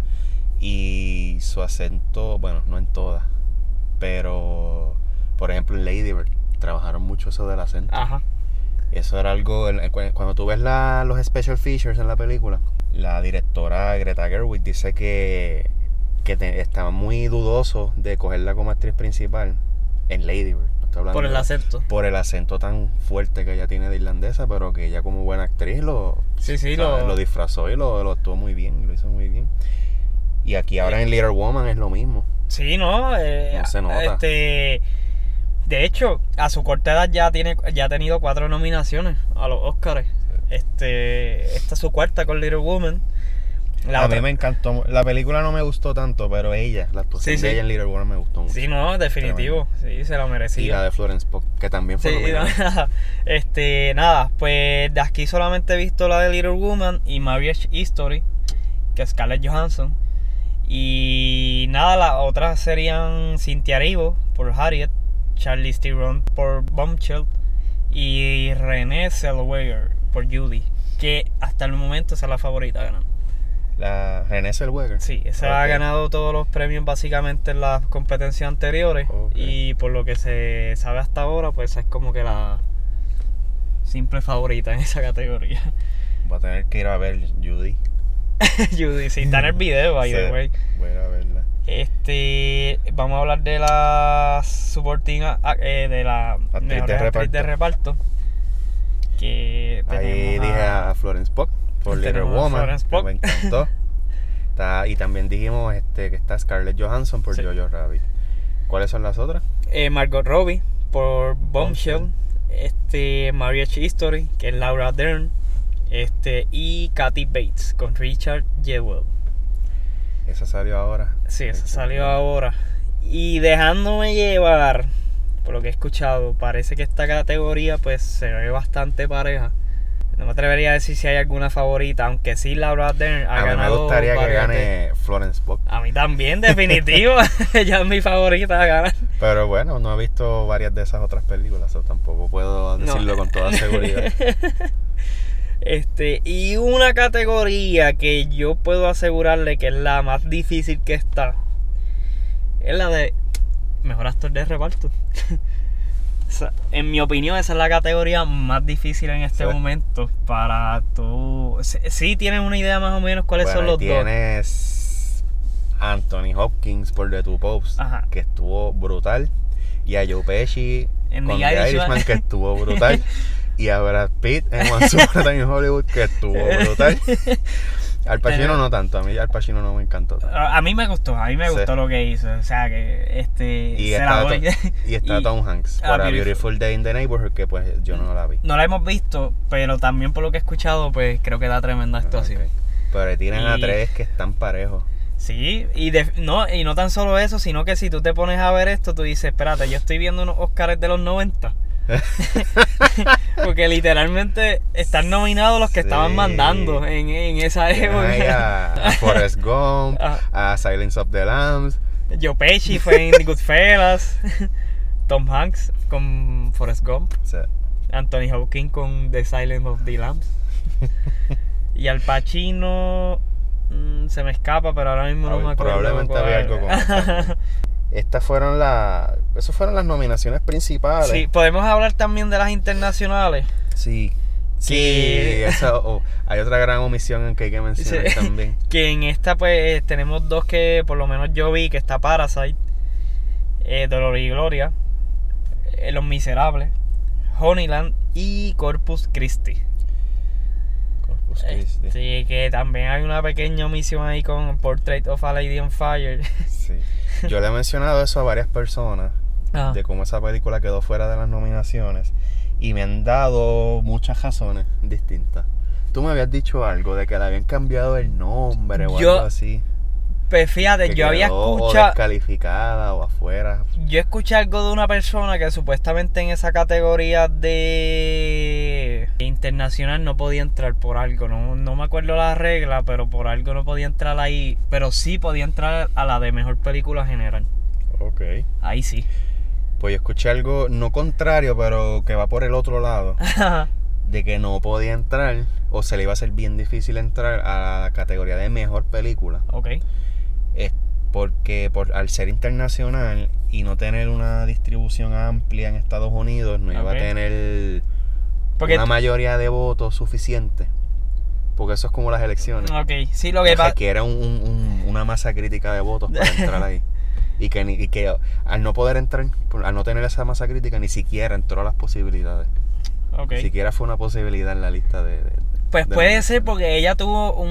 [SPEAKER 1] y su acento, bueno, no en todas, pero por ejemplo en Lady Bird trabajaron mucho eso del acento.
[SPEAKER 2] Ajá.
[SPEAKER 1] Eso era algo, cuando tú ves la- los special features en la película, la directora Greta Gerwig dice que, que te- estaba muy dudoso de cogerla como actriz principal en Lady Bird. No
[SPEAKER 2] Por el acento.
[SPEAKER 1] por el acento tan fuerte que ella tiene de irlandesa, pero que ella como buena actriz lo,
[SPEAKER 2] Sí, sí, lo-
[SPEAKER 1] lo disfrazó y lo, lo actuó muy bien, lo hizo muy bien. Y aquí ahora en Little Woman es lo mismo.
[SPEAKER 2] Sí, no, eh,
[SPEAKER 1] No se nota.
[SPEAKER 2] Este, de hecho, a su corta edad ya tiene, ya ha tenido cuatro nominaciones a los Oscars. Este, esta es su cuarta con Little Woman. La
[SPEAKER 1] a
[SPEAKER 2] otra-
[SPEAKER 1] mí me encantó, la película no me gustó tanto, pero ella, la actuación
[SPEAKER 2] Sí,
[SPEAKER 1] de ella en Little Woman me gustó mucho.
[SPEAKER 2] Sí, no, definitivo. Sí, se lo
[SPEAKER 1] Y la
[SPEAKER 2] merecía.
[SPEAKER 1] de Florence Pugh, que también fue
[SPEAKER 2] Sí, no, este, nada, pues de aquí solamente he visto la de Little Woman y Marriage History, que es Scarlett Johansson. Y nada, las otras serían Cynthia Erivo por Harriet, Charlie Theron por Bombshell y Renée Zellweger por Judy, que hasta el momento esa es la favorita ganando.
[SPEAKER 1] La René Zellweger.
[SPEAKER 2] Sí, ese ha ganado todos los premios básicamente en las competencias anteriores. Y por lo que se sabe hasta ahora, pues esa es como que la simple favorita en esa categoría.
[SPEAKER 1] Voy a tener que ir a ver Judy.
[SPEAKER 2] Judy, sí, está en el video, by the
[SPEAKER 1] Sí,
[SPEAKER 2] way.
[SPEAKER 1] Voy a ir a verla.
[SPEAKER 2] Este, vamos a hablar de la supporting, a- a- eh, de la
[SPEAKER 1] Actriz
[SPEAKER 2] mejor
[SPEAKER 1] de
[SPEAKER 2] reparto. Que
[SPEAKER 1] Ahí dije a Florence Pugh por Little Woman. Que. Me encantó. Está- y también dijimos este, que está Scarlett Johansson por
[SPEAKER 2] Sí.
[SPEAKER 1] Jojo Rabbit. ¿Cuáles son las otras?
[SPEAKER 2] eh, Margot Robbie por Bombshell,
[SPEAKER 1] Bombshell.
[SPEAKER 2] este Marriage History, que es Laura Dern, este y Kathy Bates con Richard Jewell.
[SPEAKER 1] Esa salió ahora.
[SPEAKER 2] Sí,
[SPEAKER 1] Esa
[SPEAKER 2] salió ahora. Y dejándome llevar, por lo que he escuchado, parece que esta categoría pues se ve bastante pareja. No me atrevería a decir si hay alguna favorita, aunque sí Laura Dern ha
[SPEAKER 1] A mí me
[SPEAKER 2] ganado
[SPEAKER 1] gustaría que gane Florence Pugh.
[SPEAKER 2] A mí también, definitivo. Ella es mi favorita a ganar.
[SPEAKER 1] Pero bueno, no he visto varias de esas otras películas, o tampoco puedo
[SPEAKER 2] No.
[SPEAKER 1] decirlo con toda seguridad.
[SPEAKER 2] Este, y una categoría que yo puedo asegurarle que es la más difícil que está, es la de mejor actor de reparto. O sea, en mi opinión, esa es la categoría más difícil en este
[SPEAKER 1] Sí.
[SPEAKER 2] momento para tú. Sí, tienes una idea más o menos cuáles
[SPEAKER 1] Bueno,
[SPEAKER 2] son los dos.
[SPEAKER 1] tienes Anthony Hopkins por The Two Popes,
[SPEAKER 2] Ajá.
[SPEAKER 1] que estuvo brutal. Y a Joe Pesci
[SPEAKER 2] En
[SPEAKER 1] con
[SPEAKER 2] The
[SPEAKER 1] The
[SPEAKER 2] Irishman.
[SPEAKER 1] Irishman, que estuvo brutal. y a Brad Pitt en Once Upon a Time in Hollywood, que estuvo brutal. Al Pacino no tanto, a mí Al Pacino no me encantó tanto.
[SPEAKER 2] A a mí me gustó, a mí me
[SPEAKER 1] Sí.
[SPEAKER 2] gustó lo que hizo. O sea que este.
[SPEAKER 1] Y
[SPEAKER 2] se la
[SPEAKER 1] está,
[SPEAKER 2] doy.
[SPEAKER 1] To- y está
[SPEAKER 2] Y-
[SPEAKER 1] Tom Hanks
[SPEAKER 2] Ah,
[SPEAKER 1] para
[SPEAKER 2] Beautiful.
[SPEAKER 1] Beautiful. Day in the Neighborhood, que pues yo no la vi.
[SPEAKER 2] No la hemos visto, pero también por lo que he escuchado, pues creo que da tremenda actuación.
[SPEAKER 1] Ok. Pero le tiran a tres que están parejos.
[SPEAKER 2] Sí, y de- no, y no tan solo eso, sino que si tú te pones a ver esto, tú dices, espérate, yo estoy viendo unos Oscars de los 90. Porque literalmente están nominados los que estaban mandando en, en esa época.
[SPEAKER 1] a, a Forrest Gump,
[SPEAKER 2] Ah.
[SPEAKER 1] a Silence of the Lambs.
[SPEAKER 2] Joe Pesci fue en Goodfellas. Tom Hanks con Forrest Gump. Anthony Hopkins con The Silence of the Lambs. y Al Pacino mm, se me escapa, pero ahora mismo no
[SPEAKER 1] Prob-
[SPEAKER 2] me acuerdo.
[SPEAKER 1] probablemente había algo con. Estas fueron las. Esas fueron las nominaciones principales.
[SPEAKER 2] sí, podemos hablar también de las internacionales.
[SPEAKER 1] Sí. Sí,
[SPEAKER 2] Que-
[SPEAKER 1] oh, hay otra gran omisión en que hay que mencionar
[SPEAKER 2] Sí.
[SPEAKER 1] también.
[SPEAKER 2] Que en esta, pues, tenemos dos que por lo menos yo vi, que está Parasite, eh, Dolor y Gloria, eh, Los Miserables, Honeyland y Corpus Christi.
[SPEAKER 1] Corpus Christi.
[SPEAKER 2] Sí, que también hay una pequeña omisión ahí con Portrait of a Lady on Fire.
[SPEAKER 1] Sí. Yo le he mencionado eso a varias personas,
[SPEAKER 2] Ah,
[SPEAKER 1] de cómo esa película quedó fuera de las nominaciones, y me han dado muchas razones distintas. Tú me habías dicho algo de que le habían cambiado el nombre o
[SPEAKER 2] Yo-
[SPEAKER 1] algo así.
[SPEAKER 2] Pues fíjate,
[SPEAKER 1] que
[SPEAKER 2] yo había escuchado.
[SPEAKER 1] descalificada o afuera.
[SPEAKER 2] Yo escuché algo de una persona que supuestamente en esa categoría de internacional no podía entrar por algo. No, no me acuerdo la regla, pero por algo no podía entrar ahí. Pero sí podía entrar a la de mejor película general.
[SPEAKER 1] Ok.
[SPEAKER 2] Ahí sí.
[SPEAKER 1] Pues yo escuché algo no contrario, pero que va por el otro lado. de que no podía entrar o se le iba a hacer bien difícil entrar a la categoría de mejor película.
[SPEAKER 2] ok.
[SPEAKER 1] Es porque por, al ser internacional y no tener una distribución amplia en Estados Unidos, no iba a tener
[SPEAKER 2] Porque.
[SPEAKER 1] una mayoría de votos suficiente. Porque eso es como las elecciones.
[SPEAKER 2] Ok, sí, lo que pasa.
[SPEAKER 1] Requiere un- un- un- una masa crítica de votos para entrar ahí. Y que, ni- y que al no poder entrar, al no tener esa masa crítica, ni siquiera entró a las posibilidades.
[SPEAKER 2] Ok.
[SPEAKER 1] Ni siquiera fue una posibilidad en la lista de... de-
[SPEAKER 2] Pues
[SPEAKER 1] de
[SPEAKER 2] puede ser porque ella tuvo un,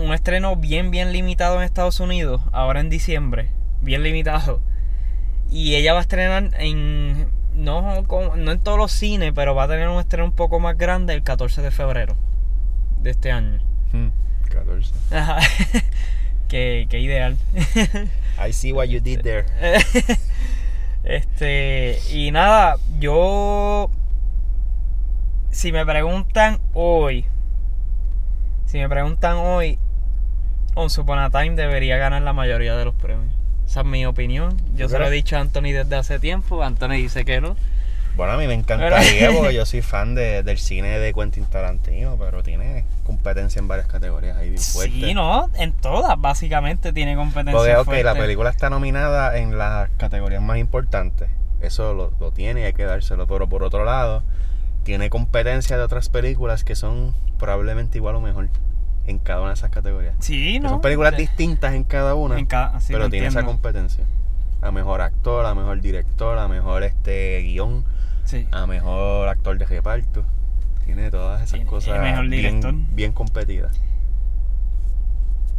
[SPEAKER 2] un estreno bien, bien limitado en Estados Unidos, ahora en diciembre, bien limitado. Y ella va a estrenar en, no, con- no en todos los cines, pero va a tener un estreno un poco más grande el 14 de febrero de este año.
[SPEAKER 1] Hmm, 14.
[SPEAKER 2] Ajá. qué, qué ideal.
[SPEAKER 1] I see what you did there.
[SPEAKER 2] Este, y nada, yo. Si me preguntan hoy, si me preguntan hoy, Once Upon a Time debería ganar la mayoría de los premios. Esa es mi opinión. Yo se lo he dicho a Anthony desde hace tiempo. Anthony dice que no.
[SPEAKER 1] Bueno, a mí me encantaría porque yo soy fan de, del cine de Quentin Tarantino, pero tiene competencia en varias categorías ahí bien fuerte.
[SPEAKER 2] Sí, no, en todas básicamente tiene competencia
[SPEAKER 1] Porque, ok,
[SPEAKER 2] fuerte.
[SPEAKER 1] la película está nominada en las categorías más importantes. Eso lo, lo tiene y hay que dárselo. Pero por otro lado, tiene competencia de otras películas que son probablemente igual o mejor en cada una de esas categorías.
[SPEAKER 2] Sí,
[SPEAKER 1] Que
[SPEAKER 2] ¿no?
[SPEAKER 1] son películas
[SPEAKER 2] Sí.
[SPEAKER 1] distintas en cada una,
[SPEAKER 2] En cada- sí,
[SPEAKER 1] pero tiene esa competencia. A mejor actor, a mejor director, a mejor este guion,
[SPEAKER 2] Sí.
[SPEAKER 1] a mejor actor de reparto. Tiene todas esas
[SPEAKER 2] Tiene-
[SPEAKER 1] cosas
[SPEAKER 2] mejor director.
[SPEAKER 1] bien, bien competidas.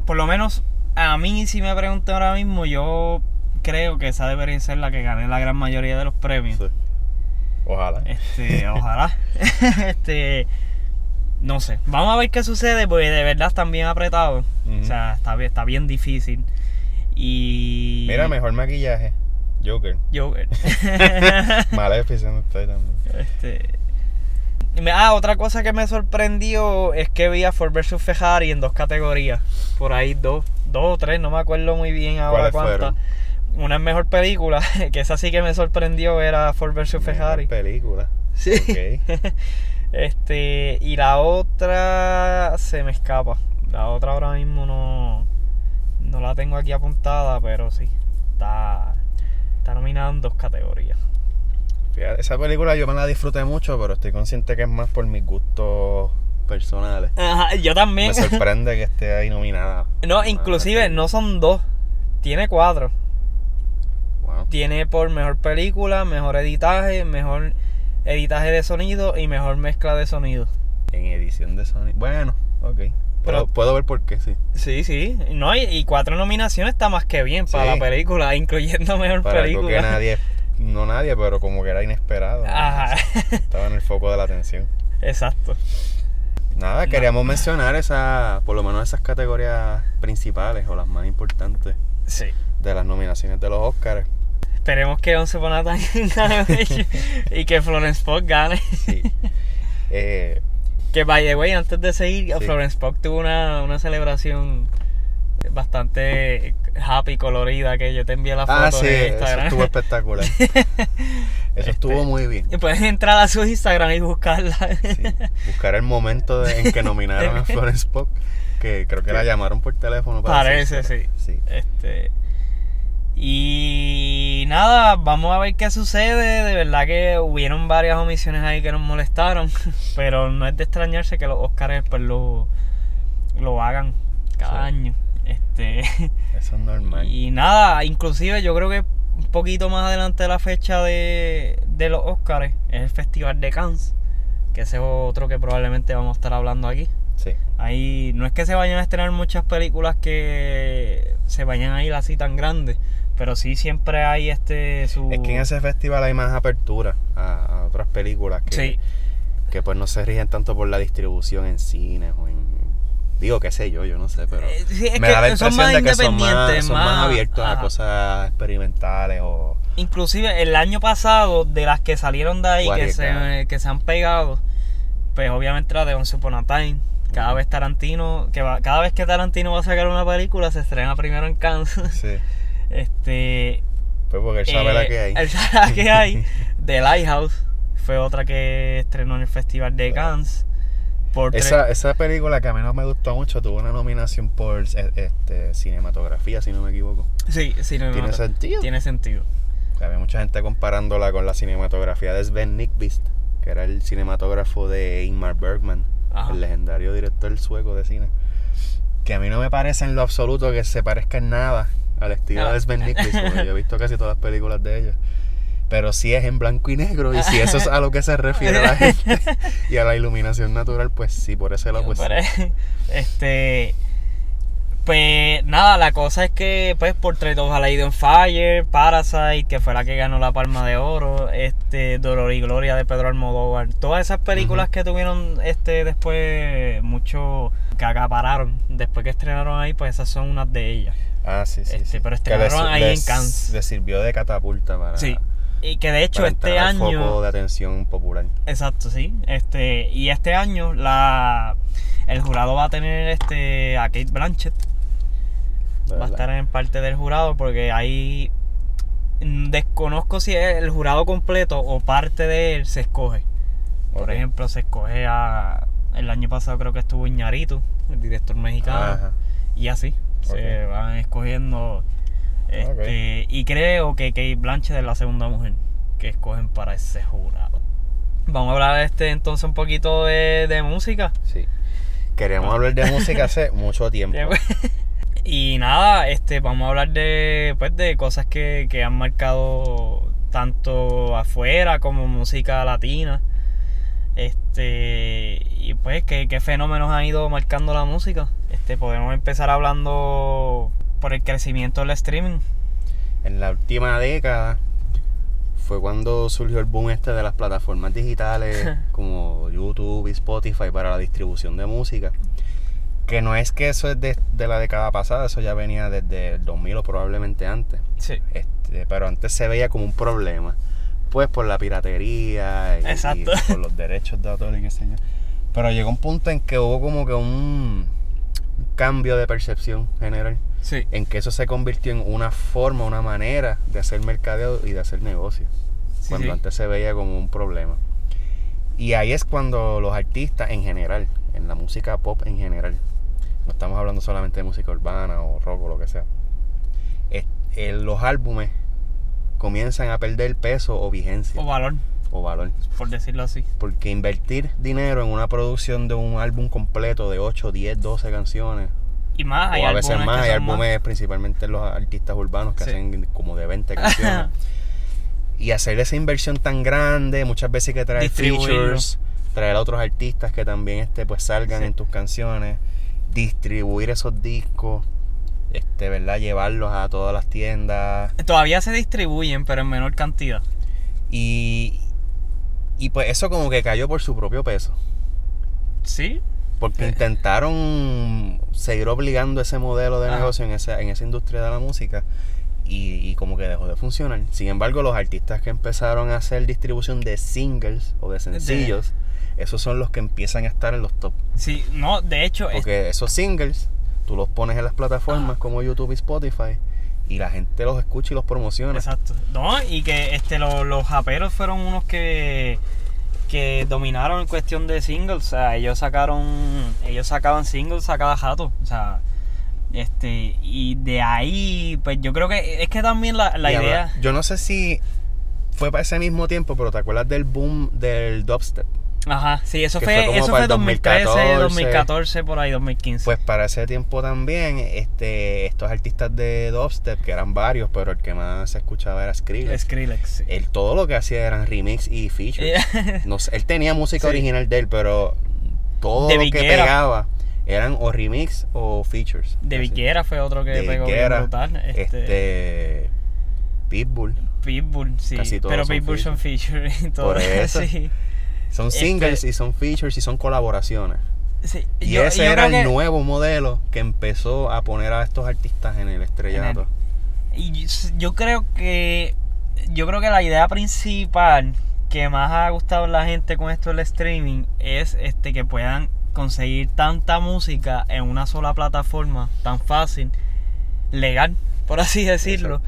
[SPEAKER 2] Por lo menos a mí, si me preguntan ahora mismo, yo creo que esa debería ser la que gane la gran mayoría de los premios.
[SPEAKER 1] Sí. Ojalá.
[SPEAKER 2] Este, ojalá. este, no sé. Vamos a ver qué sucede, porque de verdad están bien apretados. O sea, está, bien- está bien difícil. Y.
[SPEAKER 1] Mira, mejor maquillaje. Joker.
[SPEAKER 2] Yo.
[SPEAKER 1] Maleficent está ahí también.
[SPEAKER 2] este. Ah, otra cosa que me sorprendió es que vi a Ford vs Ferrari en dos categorías. Por ahí dos, dos o tres, no me acuerdo muy bien ahora
[SPEAKER 1] ¿Cuáles
[SPEAKER 2] cuántas. Una es mejor película, que esa sí que me sorprendió, era Ford vs Ferrari.
[SPEAKER 1] Mejor película.
[SPEAKER 2] Sí.
[SPEAKER 1] Ok.
[SPEAKER 2] Este, y la otra se me escapa. La otra ahora mismo no, no la tengo aquí apuntada, pero sí. Está, está nominada en dos categorías.
[SPEAKER 1] Fíjate, esa película yo me la disfruté mucho, pero estoy consciente que es más por mis gustos personales.
[SPEAKER 2] Ajá, yo también.
[SPEAKER 1] Me sorprende que esté ahí nominada.
[SPEAKER 2] No, inclusive no son dos. Tiene cuatro.
[SPEAKER 1] Wow.
[SPEAKER 2] Tiene por mejor película, mejor editaje, mejor editaje de sonido y mejor mezcla de sonido.
[SPEAKER 1] En edición de Sony. Bueno, ok.
[SPEAKER 2] Pero-
[SPEAKER 1] puedo ver por qué, sí.
[SPEAKER 2] Sí, sí. No, y, y cuatro nominaciones está más que bien para
[SPEAKER 1] Sí.
[SPEAKER 2] la película, incluyendo mejor
[SPEAKER 1] Para algo
[SPEAKER 2] película.
[SPEAKER 1] que nadie, no nadie, pero como que era inesperado. ¿no?
[SPEAKER 2] Ajá.
[SPEAKER 1] Estaba en el foco de la atención.
[SPEAKER 2] Exacto.
[SPEAKER 1] Nada,
[SPEAKER 2] No.
[SPEAKER 1] queríamos mencionar esa, por lo menos esas categorías principales o las más importantes
[SPEAKER 2] Sí.
[SPEAKER 1] de las nominaciones de los Oscars.
[SPEAKER 2] Esperemos que Once Upon a Time gane y que Florence Pugh gane.
[SPEAKER 1] Sí. Eh,
[SPEAKER 2] Que by the way, antes de seguir,
[SPEAKER 1] Sí.
[SPEAKER 2] Florence Pugh tuvo una, una celebración bastante happy, colorida, que yo te envié la foto
[SPEAKER 1] ah, sí, eso
[SPEAKER 2] Instagram.
[SPEAKER 1] estuvo espectacular. Eso estuvo
[SPEAKER 2] Este,
[SPEAKER 1] muy bien.
[SPEAKER 2] Y puedes entrar a su Instagram y buscarla.
[SPEAKER 1] Sí. Buscar el momento de- en que nominaron a Florence Pugh, que creo que la llamaron por teléfono. Para
[SPEAKER 2] Parece, sí.
[SPEAKER 1] sí.
[SPEAKER 2] Este. Y nada, vamos a ver qué sucede. De verdad que hubieron varias omisiones ahí que nos molestaron. Pero no es de extrañarse que los Oscars pues lo, lo hagan cada
[SPEAKER 1] Sí.
[SPEAKER 2] año. Este.
[SPEAKER 1] Eso es normal.
[SPEAKER 2] Y nada, inclusive yo creo que un poquito más adelante de la fecha de, de los Oscars es el Festival de Cannes. Que ese es otro que probablemente vamos a estar hablando aquí.
[SPEAKER 1] Sí.
[SPEAKER 2] Ahí no es que se vayan a estrenar muchas películas que se vayan a ir así tan grandes, pero sí siempre hay este su
[SPEAKER 1] Es que en ese festival hay más apertura a, a otras películas que,
[SPEAKER 2] Sí.
[SPEAKER 1] que pues no se rigen tanto por la distribución en cines o en... Digo, qué sé yo, yo no sé, pero
[SPEAKER 2] Eh, sí,
[SPEAKER 1] me
[SPEAKER 2] que
[SPEAKER 1] da la impresión de que son más, son abiertos a cosas experimentales o...
[SPEAKER 2] Inclusive el año pasado, de las que salieron de ahí, que se, que se han pegado, pues obviamente la de Once Upon a Time. Cada vez Tarantino, que va, cada vez que Tarantino va a sacar una película, se estrena primero en Cannes.
[SPEAKER 1] Sí.
[SPEAKER 2] este,
[SPEAKER 1] Pues porque él sabe
[SPEAKER 2] eh,
[SPEAKER 1] la que hay.
[SPEAKER 2] él sabe la que hay. The Lighthouse fue otra que estrenó en el Festival de Cannes. Por
[SPEAKER 1] Esa, esa película que a mí no me gustó mucho tuvo una nominación por eh, este, cinematografía, si no me equivoco.
[SPEAKER 2] Sí, sí, no,
[SPEAKER 1] ¿Tiene sentido?
[SPEAKER 2] Tiene sentido.
[SPEAKER 1] Había mucha gente comparándola con la cinematografía de Sven Nykvist, que era el cinematógrafo de Ingmar Bergman,
[SPEAKER 2] Ajá.
[SPEAKER 1] el legendario director sueco de cine. Que a mí no me parece en lo absoluto que se parezca en nada al estilo
[SPEAKER 2] Ah.
[SPEAKER 1] de Sven Nykvist, porque yo he visto casi todas las películas de ellos. Pero sí es en blanco y negro, y si eso es a lo que se refiere la gente y a la iluminación natural, pues sí, por ese lado, pues sí.
[SPEAKER 2] Este. Pues nada, la cosa es que, pues, Portrait of a Lady on Fire, Parasite, que fue la que ganó la Palma de Oro, este, Dolor y Gloria de Pedro Almodóvar, todas esas películas que tuvieron, este, después, mucho, que acapararon, después que estrenaron ahí, pues esas son unas de ellas.
[SPEAKER 1] Ah, sí, sí.
[SPEAKER 2] Este,
[SPEAKER 1] sí.
[SPEAKER 2] pero
[SPEAKER 1] Que les-
[SPEAKER 2] estrenaron ahí en
[SPEAKER 1] les-
[SPEAKER 2] Cannes.
[SPEAKER 1] Les sirvió de catapulta para,
[SPEAKER 2] Sí. Y que de hecho
[SPEAKER 1] para
[SPEAKER 2] este año...
[SPEAKER 1] foco de atención popular.
[SPEAKER 2] Exacto, sí. Este, y este año la el jurado va a tener este a Kate Blanchett. Va a estar en parte del jurado porque mm, desconozco si el jurado completo o parte de él se escoge. Por ejemplo, se escoge a. El año pasado creo que estuvo Iñárritu, el director mexicano.
[SPEAKER 1] Ajá.
[SPEAKER 2] Y así. Se van escogiendo. Este, Y creo que Kate Blanchett es la segunda mujer que escogen para ese jurado. Vamos a hablar este entonces un poquito de, de música.
[SPEAKER 1] Sí. Queríamos hablar de música hace mucho tiempo.
[SPEAKER 2] Y nada, este, vamos a hablar de, pues, de cosas que, que han marcado tanto afuera como música latina. Este, y pues, ¿qué, qué fenómenos han ido marcando la música? Este, podemos empezar hablando por el crecimiento del streaming.
[SPEAKER 1] En la última década fue cuando surgió el boom este de las plataformas digitales como YouTube y Spotify para la distribución de música. Que no es que eso es de, de la década pasada, eso ya venía desde el 2000 o probablemente antes.
[SPEAKER 2] Sí.
[SPEAKER 1] Este, pero antes se veía como un problema. Pues por la piratería y,
[SPEAKER 2] Exacto.
[SPEAKER 1] y por los derechos de autor y qué sé yo. Pero llegó un punto en que hubo como que un cambio de percepción general
[SPEAKER 2] Sí.
[SPEAKER 1] en que eso se convirtió en una forma, una manera de hacer mercadeo y de hacer negocio.
[SPEAKER 2] Sí,
[SPEAKER 1] cuando
[SPEAKER 2] sí.
[SPEAKER 1] antes se veía como un problema. Y ahí es cuando los artistas en general, en la música pop en general, no estamos hablando solamente de música urbana o rock o lo que sea, es- eh, los álbumes comienzan a perder peso o vigencia
[SPEAKER 2] O valor,
[SPEAKER 1] o valor.
[SPEAKER 2] por decirlo así.
[SPEAKER 1] Porque invertir dinero en una producción de un álbum completo de 8, 10, 12 canciones
[SPEAKER 2] Y más, hay
[SPEAKER 1] o a veces más, hay
[SPEAKER 2] más.
[SPEAKER 1] álbumes principalmente los artistas urbanos que
[SPEAKER 2] Sí.
[SPEAKER 1] hacen como de 20 canciones. y hacer esa inversión tan grande, muchas veces hay que traer features, traer a otros artistas que también este, pues salgan
[SPEAKER 2] Sí.
[SPEAKER 1] en tus canciones, distribuir esos discos, este, ¿verdad? Llevarlos a todas las tiendas.
[SPEAKER 2] Todavía se distribuyen, pero en menor cantidad.
[SPEAKER 1] Y, y pues eso como que cayó por su propio peso.
[SPEAKER 2] Sí.
[SPEAKER 1] Porque
[SPEAKER 2] Eh.
[SPEAKER 1] intentaron seguir obligando ese modelo de
[SPEAKER 2] Ajá.
[SPEAKER 1] negocio en esa, en esa industria de la música y, y como que dejó de funcionar. Sin embargo, los artistas que empezaron a hacer distribución de singles o de sencillos, esos son los que empiezan a estar en los top.
[SPEAKER 2] Sí, no, de hecho, es-
[SPEAKER 1] Porque esos singles tú los pones en las plataformas
[SPEAKER 2] Ajá.
[SPEAKER 1] como YouTube y Spotify y la gente los escucha y los promociona.
[SPEAKER 2] Exacto. No, y que este lo- los japeros fueron unos que que dominaron en cuestión de singles, o sea, ellos sacaron ellos sacaban singles a cada jato, o sea, este y de ahí pues yo creo que es que también la, la
[SPEAKER 1] ahora,
[SPEAKER 2] idea
[SPEAKER 1] yo no sé si fue para ese mismo tiempo, pero ¿te acuerdas del boom del dubstep?
[SPEAKER 2] Ajá, sí, eso fue,
[SPEAKER 1] fue
[SPEAKER 2] eso fue
[SPEAKER 1] el
[SPEAKER 2] 2013,
[SPEAKER 1] 2014.
[SPEAKER 2] 2014 por ahí 2015.
[SPEAKER 1] Pues para ese tiempo también, este, estos artistas de dubstep, que eran varios, pero el que más se escuchaba era Skrillex.
[SPEAKER 2] Skrillex. sí.
[SPEAKER 1] Él todo lo que hacía eran remix y features. No sé, él tenía música
[SPEAKER 2] Sí.
[SPEAKER 1] original de él, pero todo
[SPEAKER 2] De
[SPEAKER 1] lo que pegaba eran o remix o features.
[SPEAKER 2] De
[SPEAKER 1] Así.
[SPEAKER 2] Viguera fue otro que
[SPEAKER 1] De
[SPEAKER 2] pegó bien
[SPEAKER 1] Viguera,
[SPEAKER 2] brutal. Este,
[SPEAKER 1] Este, Pitbull.
[SPEAKER 2] Pitbull, sí.
[SPEAKER 1] Casi todos
[SPEAKER 2] Pero Pitbull son feature y todo.
[SPEAKER 1] Por eso.
[SPEAKER 2] Sí.
[SPEAKER 1] Son singles y son features y son colaboraciones.
[SPEAKER 2] Sí,
[SPEAKER 1] Y
[SPEAKER 2] yo-
[SPEAKER 1] ese
[SPEAKER 2] yo
[SPEAKER 1] era el
[SPEAKER 2] que-
[SPEAKER 1] nuevo modelo que empezó a poner a estos artistas en el estrellato.
[SPEAKER 2] Y yo- creo que yo creo que la idea principal que más ha gustado a la gente con esto del streaming es este que puedan conseguir tanta música en una sola plataforma tan fácil, legal, por así decirlo.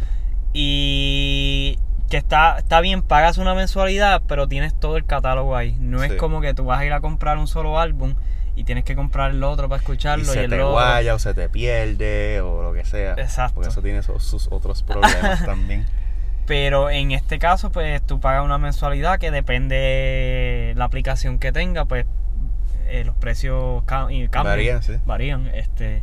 [SPEAKER 2] Y que está, está bien, pagas una mensualidad, pero tienes todo el catálogo ahí. No es
[SPEAKER 1] Sí.
[SPEAKER 2] como que tú vas a ir a comprar un solo álbum y tienes que comprar el otro para escucharlo
[SPEAKER 1] y
[SPEAKER 2] y,
[SPEAKER 1] se
[SPEAKER 2] el
[SPEAKER 1] te
[SPEAKER 2] otro.
[SPEAKER 1] guaya o se te pierde o lo que sea.
[SPEAKER 2] Exacto.
[SPEAKER 1] Porque eso tiene sus, sus otros problemas también.
[SPEAKER 2] Pero en este caso, pues tú pagas una mensualidad que depende la aplicación que tenga, pues eh, los precios ca- y cambian.
[SPEAKER 1] Varían, sí.
[SPEAKER 2] Varían, este.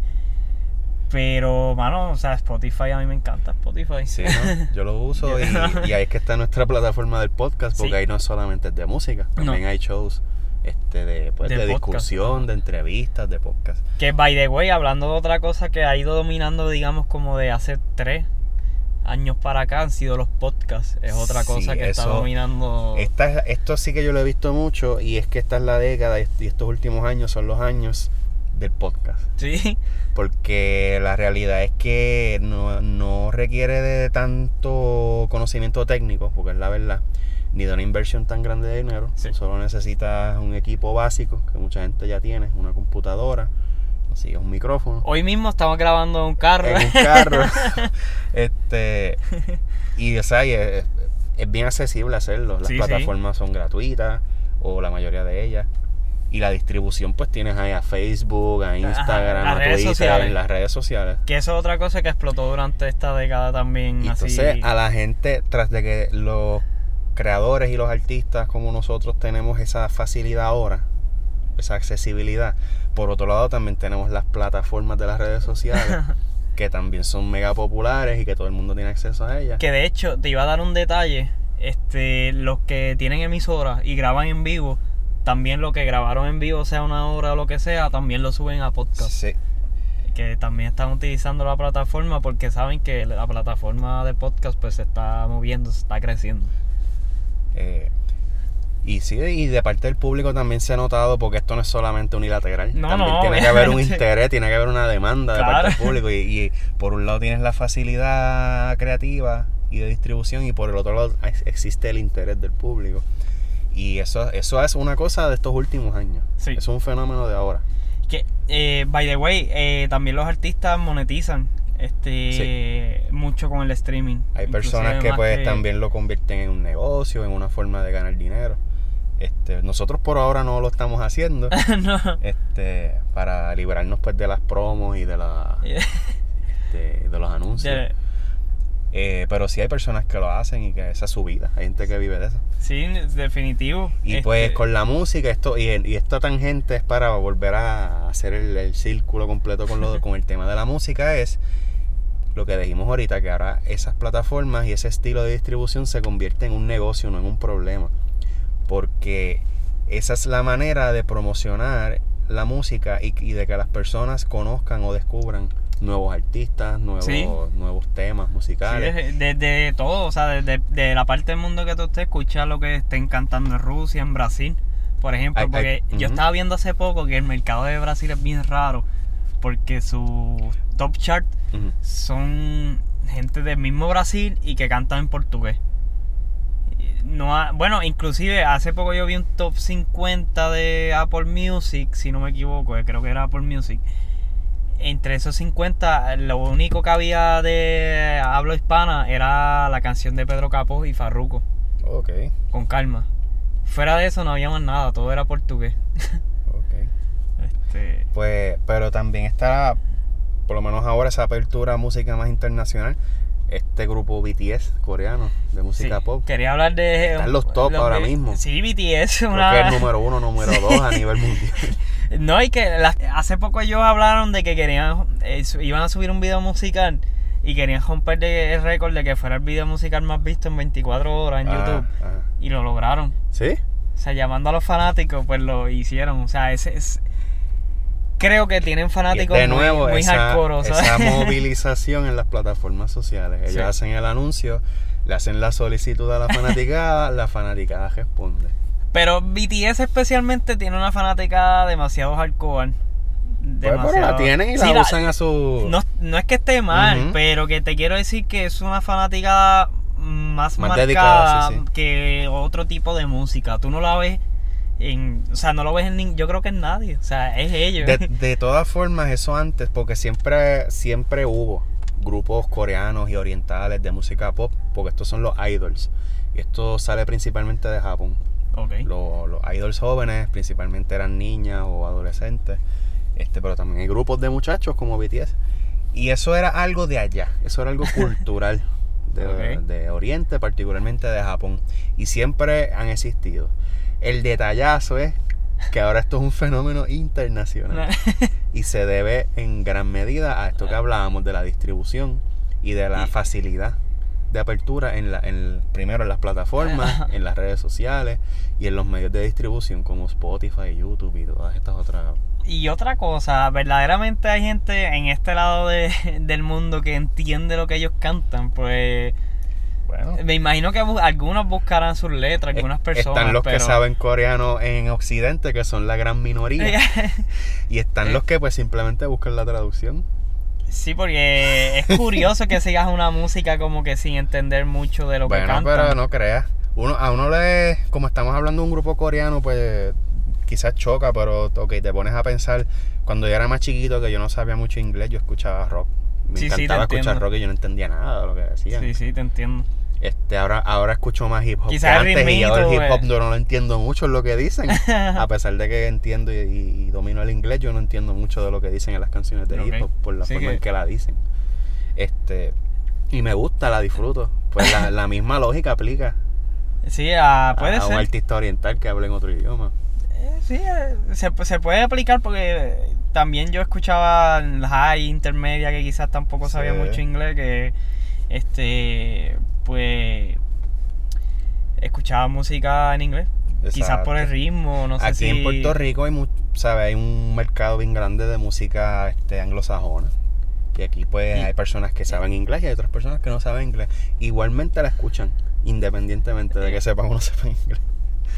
[SPEAKER 2] Pero, mano, o sea, Spotify a mí me encanta Spotify.
[SPEAKER 1] Sí, ¿no? Yo lo uso y, y ahí es que está nuestra plataforma del podcast, porque
[SPEAKER 2] Sí.
[SPEAKER 1] ahí no es solamente de música, también
[SPEAKER 2] No.
[SPEAKER 1] hay shows este, de, pues,
[SPEAKER 2] De
[SPEAKER 1] de
[SPEAKER 2] podcast,
[SPEAKER 1] discusión, de entrevistas, de podcast.
[SPEAKER 2] Que, by the way, hablando de otra cosa que ha ido dominando, digamos, como de hace tres años para acá, han sido los podcasts. Es otra
[SPEAKER 1] Sí,
[SPEAKER 2] cosa que está dominando.
[SPEAKER 1] Esta, esto sí que yo lo he visto mucho y es que esta es la década y estos últimos años son los años del podcast.
[SPEAKER 2] Sí,
[SPEAKER 1] Porque la realidad es que no, no requiere de tanto conocimiento técnico, porque es la verdad, ni de una inversión tan grande de dinero.
[SPEAKER 2] Sí.
[SPEAKER 1] Solo necesitas un equipo básico, que mucha gente ya tiene, una computadora, consigues un micrófono.
[SPEAKER 2] Hoy mismo estamos grabando en un carro.
[SPEAKER 1] En un carro. este. Y, o sea, es, es bien accesible hacerlo. Las
[SPEAKER 2] Sí, sí.
[SPEAKER 1] plataformas son gratuitas, o la mayoría de ellas. Y la distribución, pues tienes ahí a Facebook, a Instagram, a Twitter,
[SPEAKER 2] sociales.
[SPEAKER 1] en las redes sociales.
[SPEAKER 2] que eso es otra cosa que explotó durante esta década también.
[SPEAKER 1] Y
[SPEAKER 2] así.
[SPEAKER 1] entonces a la gente, tras de que los creadores y los artistas como nosotros tenemos esa facilidad ahora, esa accesibilidad, por otro lado también tenemos las plataformas de las redes sociales, que también son mega populares y que todo el mundo tiene acceso a ellas.
[SPEAKER 2] Que de hecho, te iba a dar un detalle. Este, los que tienen emisoras y graban en vivo, también lo que grabaron en vivo, sea una hora o lo que sea, también lo suben a podcast.
[SPEAKER 1] Sí,
[SPEAKER 2] Que también están utilizando la plataforma porque saben que la plataforma de podcast pues se está moviendo, se está creciendo.
[SPEAKER 1] eh, y sí, y de parte del público también se ha notado porque esto no es solamente unilateral.
[SPEAKER 2] No,
[SPEAKER 1] también
[SPEAKER 2] no,
[SPEAKER 1] tiene que haber un interés, tiene que haber una demanda de parte del público. Y, y por un lado tienes la facilidad creativa y de distribución y por el otro lado ex- existe el interés del público. Y eso, eso es una cosa de estos últimos años.
[SPEAKER 2] Sí.
[SPEAKER 1] Es un fenómeno de ahora.
[SPEAKER 2] Que, eh, by the way, eh, también los artistas monetizan este mucho con el streaming.
[SPEAKER 1] Hay personas que pues también lo convierten en un negocio, en una forma de ganar dinero. Este, nosotros por ahora no lo estamos haciendo.
[SPEAKER 2] no.
[SPEAKER 1] este, para librarnos pues de las promos y de, la, de, de los anuncios.
[SPEAKER 2] De-
[SPEAKER 1] Eh, pero sí hay personas que lo hacen y que esa es su vida. Hay gente que vive de eso.
[SPEAKER 2] sí, definitivo.
[SPEAKER 1] Y
[SPEAKER 2] Este,
[SPEAKER 1] pues con la música esto y, y esta tangente es para volver a hacer el, el círculo completo con, lo, con el tema de la música es lo que dijimos ahorita, que ahora esas plataformas y ese estilo de distribución se convierte en un negocio, no en un problema. Porque esa es la manera de promocionar la música y, y de que las personas conozcan o descubran nuevos artistas, nuevos,
[SPEAKER 2] Sí.
[SPEAKER 1] nuevos temas
[SPEAKER 2] Sí,
[SPEAKER 1] musicales.
[SPEAKER 2] desde de, todo, o sea, desde de la parte del mundo que tú estés escuchas lo que estén cantando en Rusia, en Brasil, por ejemplo,
[SPEAKER 1] Ay,
[SPEAKER 2] porque
[SPEAKER 1] ay,
[SPEAKER 2] yo estaba viendo hace poco que el mercado de Brasil es bien raro, porque su top chart son gente del mismo Brasil y que cantan en portugués. No ha- bueno, inclusive hace poco yo vi un top 50 de Apple Music, si no me equivoco, eh, creo que era Apple Music. Entre esos 50, lo único que había de habla hispana era la canción de Pedro Capó y Farruko,
[SPEAKER 1] Ok,
[SPEAKER 2] con calma. Fuera de eso no había más nada, todo era portugués.
[SPEAKER 1] ok.
[SPEAKER 2] Este,
[SPEAKER 1] Pues, pero también está, por lo menos ahora, esa apertura a música más internacional. Este grupo BTS coreano de música
[SPEAKER 2] sí,
[SPEAKER 1] pop.
[SPEAKER 2] Quería hablar de.
[SPEAKER 1] Están los top ahora mismo.
[SPEAKER 2] Sí, BTS.
[SPEAKER 1] Creo
[SPEAKER 2] Una...
[SPEAKER 1] que es el número uno, número dos a nivel mundial.
[SPEAKER 2] No, y que las- hace poco ellos hablaron de que querían, eh, iban a subir un video musical y querían romper de- el récord de que fuera el video musical más visto en 24 horas en
[SPEAKER 1] Ah,
[SPEAKER 2] YouTube.
[SPEAKER 1] ah.
[SPEAKER 2] Y lo lograron.
[SPEAKER 1] ¿Sí?
[SPEAKER 2] O sea, llamando a los fanáticos, pues lo hicieron. O sea, ese es... Creo que tienen fanáticos
[SPEAKER 1] de nuevo,
[SPEAKER 2] muy, muy
[SPEAKER 1] esa, movilización en las plataformas sociales. Ellos
[SPEAKER 2] Sí.
[SPEAKER 1] hacen el anuncio, le hacen la solicitud a la fanaticada, la fanaticada responde.
[SPEAKER 2] Pero BTS especialmente tiene una fanática demasiado hardcore.
[SPEAKER 1] Pues, pero la
[SPEAKER 2] Demasiado-
[SPEAKER 1] tienen y
[SPEAKER 2] Sí,
[SPEAKER 1] la usan a su...
[SPEAKER 2] No, no es que esté mal, pero que te quiero decir que es una fanática más,
[SPEAKER 1] Más
[SPEAKER 2] marcada
[SPEAKER 1] dedicada, sí, sí.
[SPEAKER 2] que otro tipo de música. Tú no la ves en, o sea, no lo ves en nin- yo creo que en nadie, o sea, es ellos.
[SPEAKER 1] De, de todas formas, eso antes, porque siempre, siempre hubo grupos coreanos y orientales de música pop, porque estos son los idols. Y esto sale principalmente de Japón.
[SPEAKER 2] Ok.
[SPEAKER 1] Los, los idols jóvenes principalmente eran niñas o adolescentes, este, pero también hay grupos de muchachos como BTS. Y eso era algo de allá, eso era algo cultural de, de Oriente, particularmente de Japón. Y siempre han existido. El detallazo es que ahora esto es un fenómeno internacional. Y se debe en gran medida a esto que hablábamos de la distribución y de la facilidad de apertura en la, en, primero en las plataformas, en las redes sociales y en los medios de distribución como Spotify, YouTube y todas estas otras.
[SPEAKER 2] Y otra cosa, verdaderamente hay gente en este lado de- del mundo que entiende lo que ellos cantan, pues
[SPEAKER 1] Bueno,
[SPEAKER 2] me imagino que algunos buscarán sus letras, algunas personas.
[SPEAKER 1] están los
[SPEAKER 2] pero...
[SPEAKER 1] que saben coreano en Occidente, que son la gran minoría, y están los que pues simplemente buscan la traducción.
[SPEAKER 2] Sí, porque es curioso que sigas una música como que sin entender mucho de lo que
[SPEAKER 1] Bueno,
[SPEAKER 2] cantan.
[SPEAKER 1] pero no creas. Uno, a uno le, como estamos hablando de un grupo coreano, pues quizás choca, pero ok, te pones a pensar, cuando yo era más chiquito que yo no sabía mucho inglés, yo escuchaba rock. Me
[SPEAKER 2] Sí, sí, te
[SPEAKER 1] encantaba escuchar
[SPEAKER 2] entiendo.
[SPEAKER 1] rock y yo no entendía nada de lo que decían.
[SPEAKER 2] Sí, sí, te entiendo.
[SPEAKER 1] Este, ahora, ahora escucho más hip hop
[SPEAKER 2] Quizás
[SPEAKER 1] que antes y yo el hip hop no, no lo entiendo mucho lo que dicen. a pesar de que entiendo y, y domino el inglés, yo no entiendo mucho de lo que dicen en las canciones de hip hop por la
[SPEAKER 2] Sí
[SPEAKER 1] forma
[SPEAKER 2] que-
[SPEAKER 1] en que la dicen. Este, y me gusta, la disfruto. Pues la, la misma lógica aplica
[SPEAKER 2] Sí, ah, puede
[SPEAKER 1] a, a un
[SPEAKER 2] ser.
[SPEAKER 1] artista oriental que hable en otro idioma.
[SPEAKER 2] Eh, sí, eh, se, se puede aplicar porque también yo escuchaba high, intermedia, que quizás tampoco sabía
[SPEAKER 1] Sí.
[SPEAKER 2] mucho inglés, que este, pues, escuchaba música en inglés. Quizás por el ritmo, no sé
[SPEAKER 1] Aquí
[SPEAKER 2] si...
[SPEAKER 1] en Puerto Rico hay, sabe, hay un mercado bien grande de música este, anglosajona. Y aquí pues hay personas que saben inglés y hay otras personas que no saben inglés. Igualmente la escuchan, independientemente de que sepan o no sepan inglés.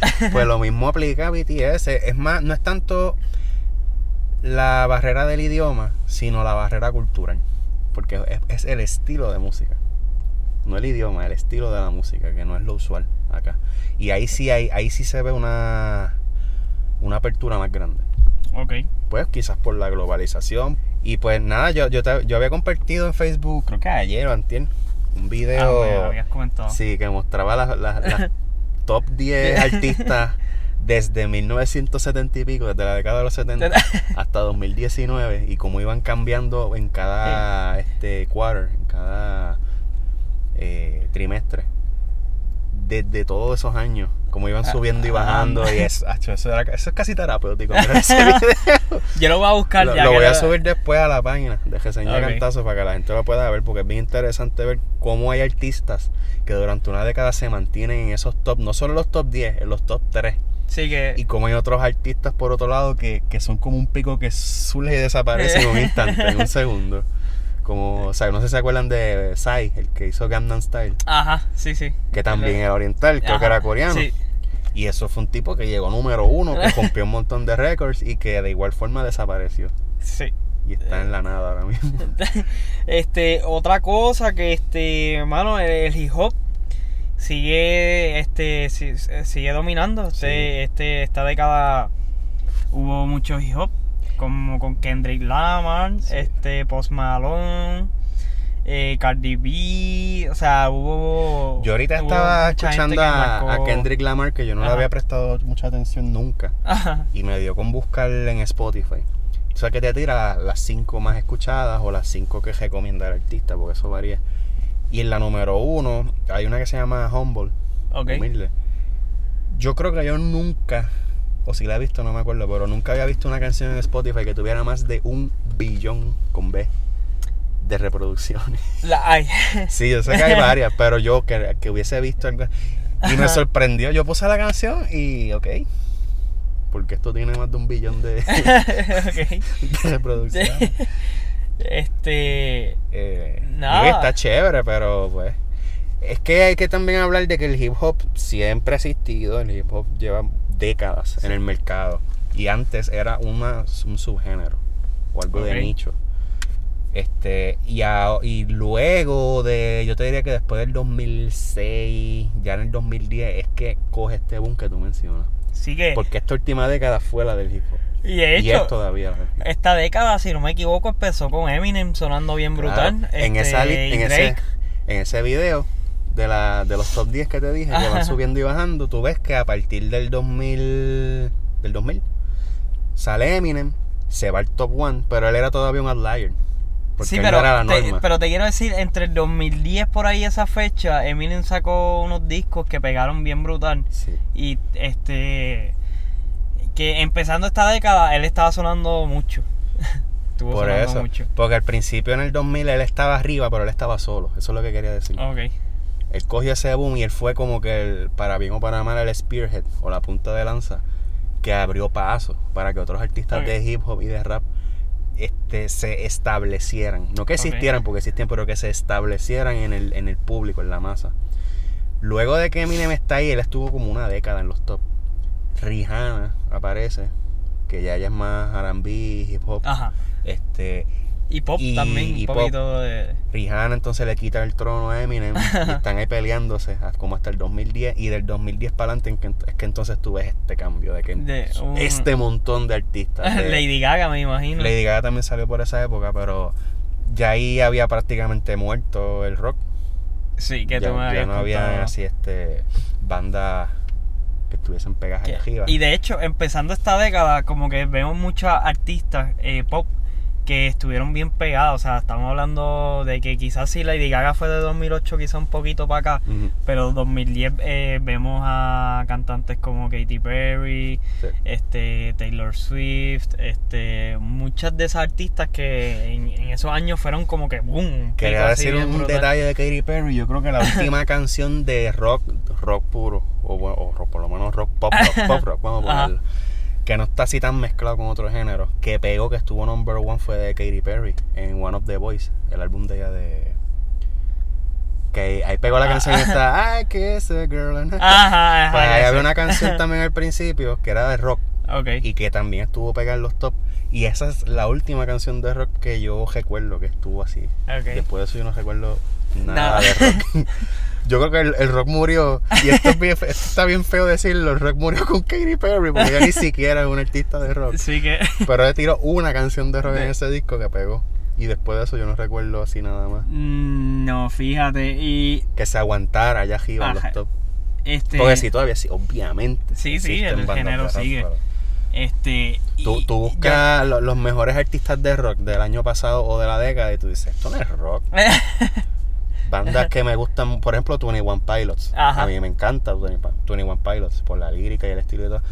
[SPEAKER 1] Pues lo mismo aplica a BTS. Es más, no es tanto la barrera del idioma, sino la barrera cultural. Porque es, es el estilo de música. No el idioma, el estilo de la música, que no es lo usual acá. Y ahí sí hay, ahí sí se ve una, una apertura más grande.
[SPEAKER 2] Ok.
[SPEAKER 1] Pues quizás por la globalización. Y pues nada, yo, yo, te- yo había compartido en Facebook, creo que ayer o antier, un
[SPEAKER 2] Ah,
[SPEAKER 1] video.
[SPEAKER 2] me habías comentado.
[SPEAKER 1] Sí, que mostraba las, las- las top 10 artistas desde 1970 y pico, desde la década de los 70 hasta 2019 y cómo iban cambiando en cada este quarter, en cada eh, trimestre. Desde todos esos años, cómo iban
[SPEAKER 2] Ah,
[SPEAKER 1] subiendo y
[SPEAKER 2] ah.
[SPEAKER 1] bajando y eso, eso, era- eso es casi terapéutico.
[SPEAKER 2] Yo lo voy a buscar
[SPEAKER 1] Lo,
[SPEAKER 2] ya
[SPEAKER 1] lo voy a subir después a la página de Reseña
[SPEAKER 2] Ok.
[SPEAKER 1] Cantazo para que la gente lo pueda ver porque es bien interesante ver cómo hay artistas que durante una década se mantienen en esos top, no solo en los top 10, en los top 3.
[SPEAKER 2] Sí, que...
[SPEAKER 1] Y como hay otros artistas por otro lado que, que son como un pico que surge y desaparece en un instante, en un segundo. Como, o sea, no sé si se acuerdan de Psy, el que hizo Gangnam Style,
[SPEAKER 2] Ajá, sí, sí.
[SPEAKER 1] que también era oriental, creo que era coreano.
[SPEAKER 2] Sí.
[SPEAKER 1] Y eso fue un tipo que llegó número uno, que rompió un montón de récords y que de igual forma desapareció.
[SPEAKER 2] Sí.
[SPEAKER 1] Y está en la nada ahora mismo.
[SPEAKER 2] Este, otra cosa que este, hermano, el, el hip hop sigue este si- sigue dominando. Este,
[SPEAKER 1] Sí.
[SPEAKER 2] este esta década hubo mucho hip hop como con Kendrick Lamar,
[SPEAKER 1] Sí.
[SPEAKER 2] este Post Malone, eh, Cardi B, o sea, hubo
[SPEAKER 1] Yo ahorita
[SPEAKER 2] hubo
[SPEAKER 1] estaba escuchando a, Kendrick Lamar, que yo no le había prestado mucha atención nunca.
[SPEAKER 2] Ajá.
[SPEAKER 1] Y me dio con buscar en Spotify. O sea, que te tira las cinco más escuchadas o las cinco que recomienda el artista, porque eso varía. Y en la número uno hay una que se llama Humble.
[SPEAKER 2] Ok.
[SPEAKER 1] Humilde. Yo creo que yo nunca, o si la he visto, no me acuerdo, pero nunca había visto una canción en Spotify que tuviera más de un billón con B de reproducciones.
[SPEAKER 2] La, ay.
[SPEAKER 1] Sí, yo sé que hay varias, pero yo que, que hubiese visto algo. Y me sorprendió. Yo puse la canción y, ok. Porque esto tiene más de un billón de, reproducciones.
[SPEAKER 2] Este.
[SPEAKER 1] Eh, está chévere, pero pues. Es que hay que también hablar de que el hip hop siempre ha existido. El hip hop lleva décadas en el mercado. Y antes era una, un subgénero o algo de nicho. Este, y, a- y luego de, yo te diría que después del 2006, ya en el 2010, es que coge este boom que tú mencionas.
[SPEAKER 2] Sí que.
[SPEAKER 1] Porque esta última década fue la del hip hop.
[SPEAKER 2] Y de
[SPEAKER 1] y
[SPEAKER 2] hecho,
[SPEAKER 1] es todavía
[SPEAKER 2] esta década, si no me equivoco, empezó con Eminem sonando bien brutal.
[SPEAKER 1] En,
[SPEAKER 2] este,
[SPEAKER 1] esa
[SPEAKER 2] y
[SPEAKER 1] en, ese, en ese video de, la, de los top 10 que te dije, que van subiendo y bajando, tú ves que a partir del 2000, del 2000 sale Eminem, se va al top 1, pero él era todavía un outlier. Porque
[SPEAKER 2] Sí, pero,
[SPEAKER 1] no era la
[SPEAKER 2] te,
[SPEAKER 1] norma.
[SPEAKER 2] pero te quiero decir, entre el 2010 por ahí esa fecha, Eminem sacó unos discos que pegaron bien brutal.
[SPEAKER 1] Sí.
[SPEAKER 2] Y este. Que empezando esta década, él estaba sonando mucho. Estuvo
[SPEAKER 1] Por
[SPEAKER 2] sonando
[SPEAKER 1] eso.
[SPEAKER 2] mucho.
[SPEAKER 1] Porque al principio en el 2000 él estaba arriba, pero él estaba solo. Eso es lo que quería decir.
[SPEAKER 2] Ok.
[SPEAKER 1] Él cogió ese boom y él fue como que, el, para bien o para mal, el spearhead o la punta de lanza que abrió paso para que otros artistas de hip hop y de rap este, se establecieran. No que existieran, porque existen, pero que se establecieran en el, en el público, en la masa. Luego de que Eminem está ahí, él estuvo como una década en los top. Rihanna aparece, que ya ella es más R&B, hip hop.
[SPEAKER 2] Ajá.
[SPEAKER 1] Este,
[SPEAKER 2] Y pop
[SPEAKER 1] Y-
[SPEAKER 2] también,
[SPEAKER 1] y
[SPEAKER 2] un poquito de...
[SPEAKER 1] Rihanna entonces le quita el trono a Eminem y están ahí peleándose como hasta el 2010 y del 2010 para adelante es que entonces tú ves este cambio de que
[SPEAKER 2] De
[SPEAKER 1] este montón de artistas. de-
[SPEAKER 2] Lady Gaga, me imagino.
[SPEAKER 1] Lady Gaga también salió por esa época, pero ya ahí había prácticamente muerto el rock.
[SPEAKER 2] Sí, que
[SPEAKER 1] ya,
[SPEAKER 2] tú me
[SPEAKER 1] ya
[SPEAKER 2] habías
[SPEAKER 1] no había
[SPEAKER 2] contado.
[SPEAKER 1] así este bandas que estuviesen pegadas arriba.
[SPEAKER 2] Y de hecho, empezando esta década, como que vemos muchos artistas eh, pop que estuvieron bien pegados. O sea, estamos hablando de que quizás si Lady Gaga fue de 2008, quizás un poquito para acá.
[SPEAKER 1] Ujú,
[SPEAKER 2] Pero 2010 eh, vemos a cantantes como Katy Perry,
[SPEAKER 1] sí.
[SPEAKER 2] este Taylor Swift, este muchas de esas artistas que en, en esos años fueron como que boom.
[SPEAKER 1] Quería decir un
[SPEAKER 2] brutal.
[SPEAKER 1] detalle de Katy Perry. Yo creo que la última canción de rock, rock puro, o, bueno, o rock, por lo menos rock pop rock, pop rock, vamos a ponerlo, que no está así tan mezclado con otros géneros, que pegó, que estuvo number one, fue de Katy Perry en One of the Boys, el álbum de ella de. Que ahí pegó la
[SPEAKER 2] Ah.
[SPEAKER 1] canción esta, I kiss a girl. and-"
[SPEAKER 2] Ajá, ajá.
[SPEAKER 1] Pues ahí había una canción también al principio que era de rock
[SPEAKER 2] Ok.
[SPEAKER 1] y que también estuvo pegada en los top. Y esa es la última canción de rock que yo recuerdo que estuvo así. Después de eso yo no recuerdo nada,
[SPEAKER 2] Nada.
[SPEAKER 1] de rock. Yo creo que el, el rock murió, y esto, es bien fe- esto está bien feo decirlo, el rock murió con Katy Perry, porque ella ni siquiera es una artista de rock.
[SPEAKER 2] Sí que.
[SPEAKER 1] Pero ella tiró una canción de rock en ese disco que pegó. Y después de eso yo no recuerdo así nada más.
[SPEAKER 2] Mm, No, fíjate. Y
[SPEAKER 1] Que se aguantara allá arriba en los top.
[SPEAKER 2] este.
[SPEAKER 1] Porque sí, todavía sí, obviamente.
[SPEAKER 2] Sí, sí, el género
[SPEAKER 1] rock,
[SPEAKER 2] sigue. Este. y
[SPEAKER 1] Tú, tú
[SPEAKER 2] ya-
[SPEAKER 1] buscas lo- los mejores artistas de rock del año pasado o de la década y tú dices, esto no es rock. Bandas que me gustan, por ejemplo, 21 Pilots.
[SPEAKER 2] Ajá.
[SPEAKER 1] A mí me encanta 21 Pilots por la lírica y el estilo y todo.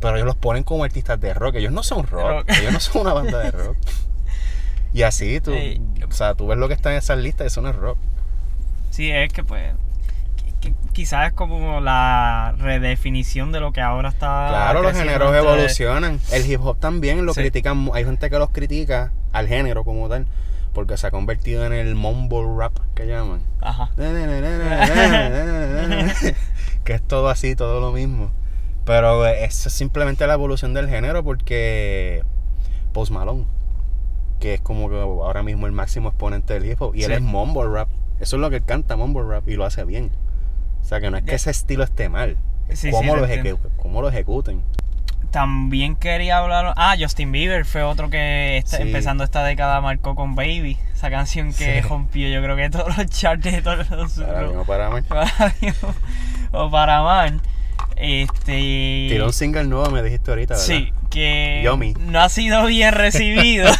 [SPEAKER 1] Pero ellos los ponen como artistas de rock. Ellos no son rock.
[SPEAKER 2] Rock.
[SPEAKER 1] Ellos no son una banda de rock. Y así, tú, o sea, tú ves lo que está en esas listas y eso no es rock.
[SPEAKER 2] Sí, es que pues. quizás es como la redefinición de lo que ahora está.
[SPEAKER 1] Claro, los géneros evolucionan. El hip hop también lo
[SPEAKER 2] Sí.
[SPEAKER 1] critican. Hay gente que los critica al género como tal. Porque se ha convertido en el mumble rap que llaman.
[SPEAKER 2] Ajá.
[SPEAKER 1] que es todo así, todo lo mismo. Pero eso es simplemente la evolución del género porque Post Malone, que es como que ahora mismo el máximo exponente del hip hop, y él es mumble rap. Eso es lo que él canta, mumble rap, y lo hace bien. O sea que no es que ese estilo esté mal, es
[SPEAKER 2] Sí, sí,
[SPEAKER 1] cómo,
[SPEAKER 2] lo
[SPEAKER 1] cómo lo ejecuten.
[SPEAKER 2] También quería hablar. Ah, Justin Bieber fue otro que
[SPEAKER 1] Sí.
[SPEAKER 2] empezando esta década marcó con Baby. Esa canción que
[SPEAKER 1] Sí.
[SPEAKER 2] rompió, yo creo que todos los charts de todos los.
[SPEAKER 1] Para bien o para mal.
[SPEAKER 2] para bien o para mal. Este.
[SPEAKER 1] Tiró un single nuevo, me dijiste ahorita, ¿verdad?
[SPEAKER 2] Sí, que no ha sido bien recibido.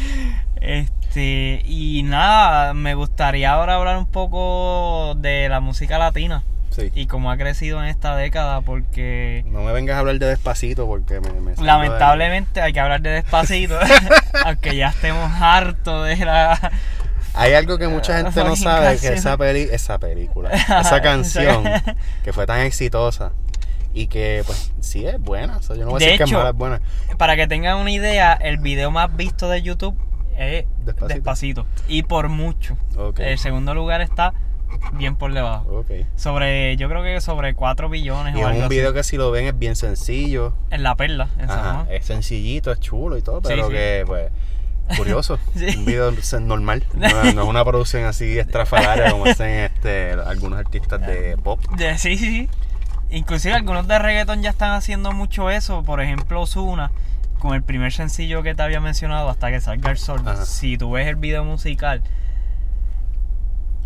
[SPEAKER 2] este, y nada, me gustaría ahora hablar un poco de la música latina
[SPEAKER 1] Sí.
[SPEAKER 2] y cómo ha crecido en esta década, porque
[SPEAKER 1] No me vengas a hablar de despacito porque me... me
[SPEAKER 2] lamentablemente hay que hablar de despacito, aunque ya estemos hartos de la...
[SPEAKER 1] Hay algo que mucha gente no sabe, que esa, peli, esa película, esa canción, que fue tan exitosa y que pues sí es buena, o sea, yo no voy a
[SPEAKER 2] De
[SPEAKER 1] decir que es
[SPEAKER 2] hecho,
[SPEAKER 1] mala, es buena.
[SPEAKER 2] Para que tengan una idea, el video más visto de YouTube es
[SPEAKER 1] Despacito.
[SPEAKER 2] Despacito, y por mucho.
[SPEAKER 1] Ok,
[SPEAKER 2] El segundo lugar está bien por debajo. Sobre, yo creo que sobre 4 billones
[SPEAKER 1] Y
[SPEAKER 2] o
[SPEAKER 1] es
[SPEAKER 2] algo
[SPEAKER 1] un
[SPEAKER 2] así.
[SPEAKER 1] video que si lo ven es bien sencillo,
[SPEAKER 2] En La Perla, en San
[SPEAKER 1] Ajá,
[SPEAKER 2] Juan.
[SPEAKER 1] es sencillito, es chulo y todo, pero
[SPEAKER 2] sí.
[SPEAKER 1] que pues curioso,
[SPEAKER 2] Sí.
[SPEAKER 1] un video normal, no, es- no es una producción así estrafalaria como hacen este, algunos artistas de pop.
[SPEAKER 2] Sí, sí, sí. Inclusive algunos de reggaeton ya están haciendo mucho eso. Por ejemplo, Ozuna, con el primer sencillo que te había mencionado, Hasta que salga el sol.
[SPEAKER 1] Ajá.
[SPEAKER 2] Si tú ves el video musical,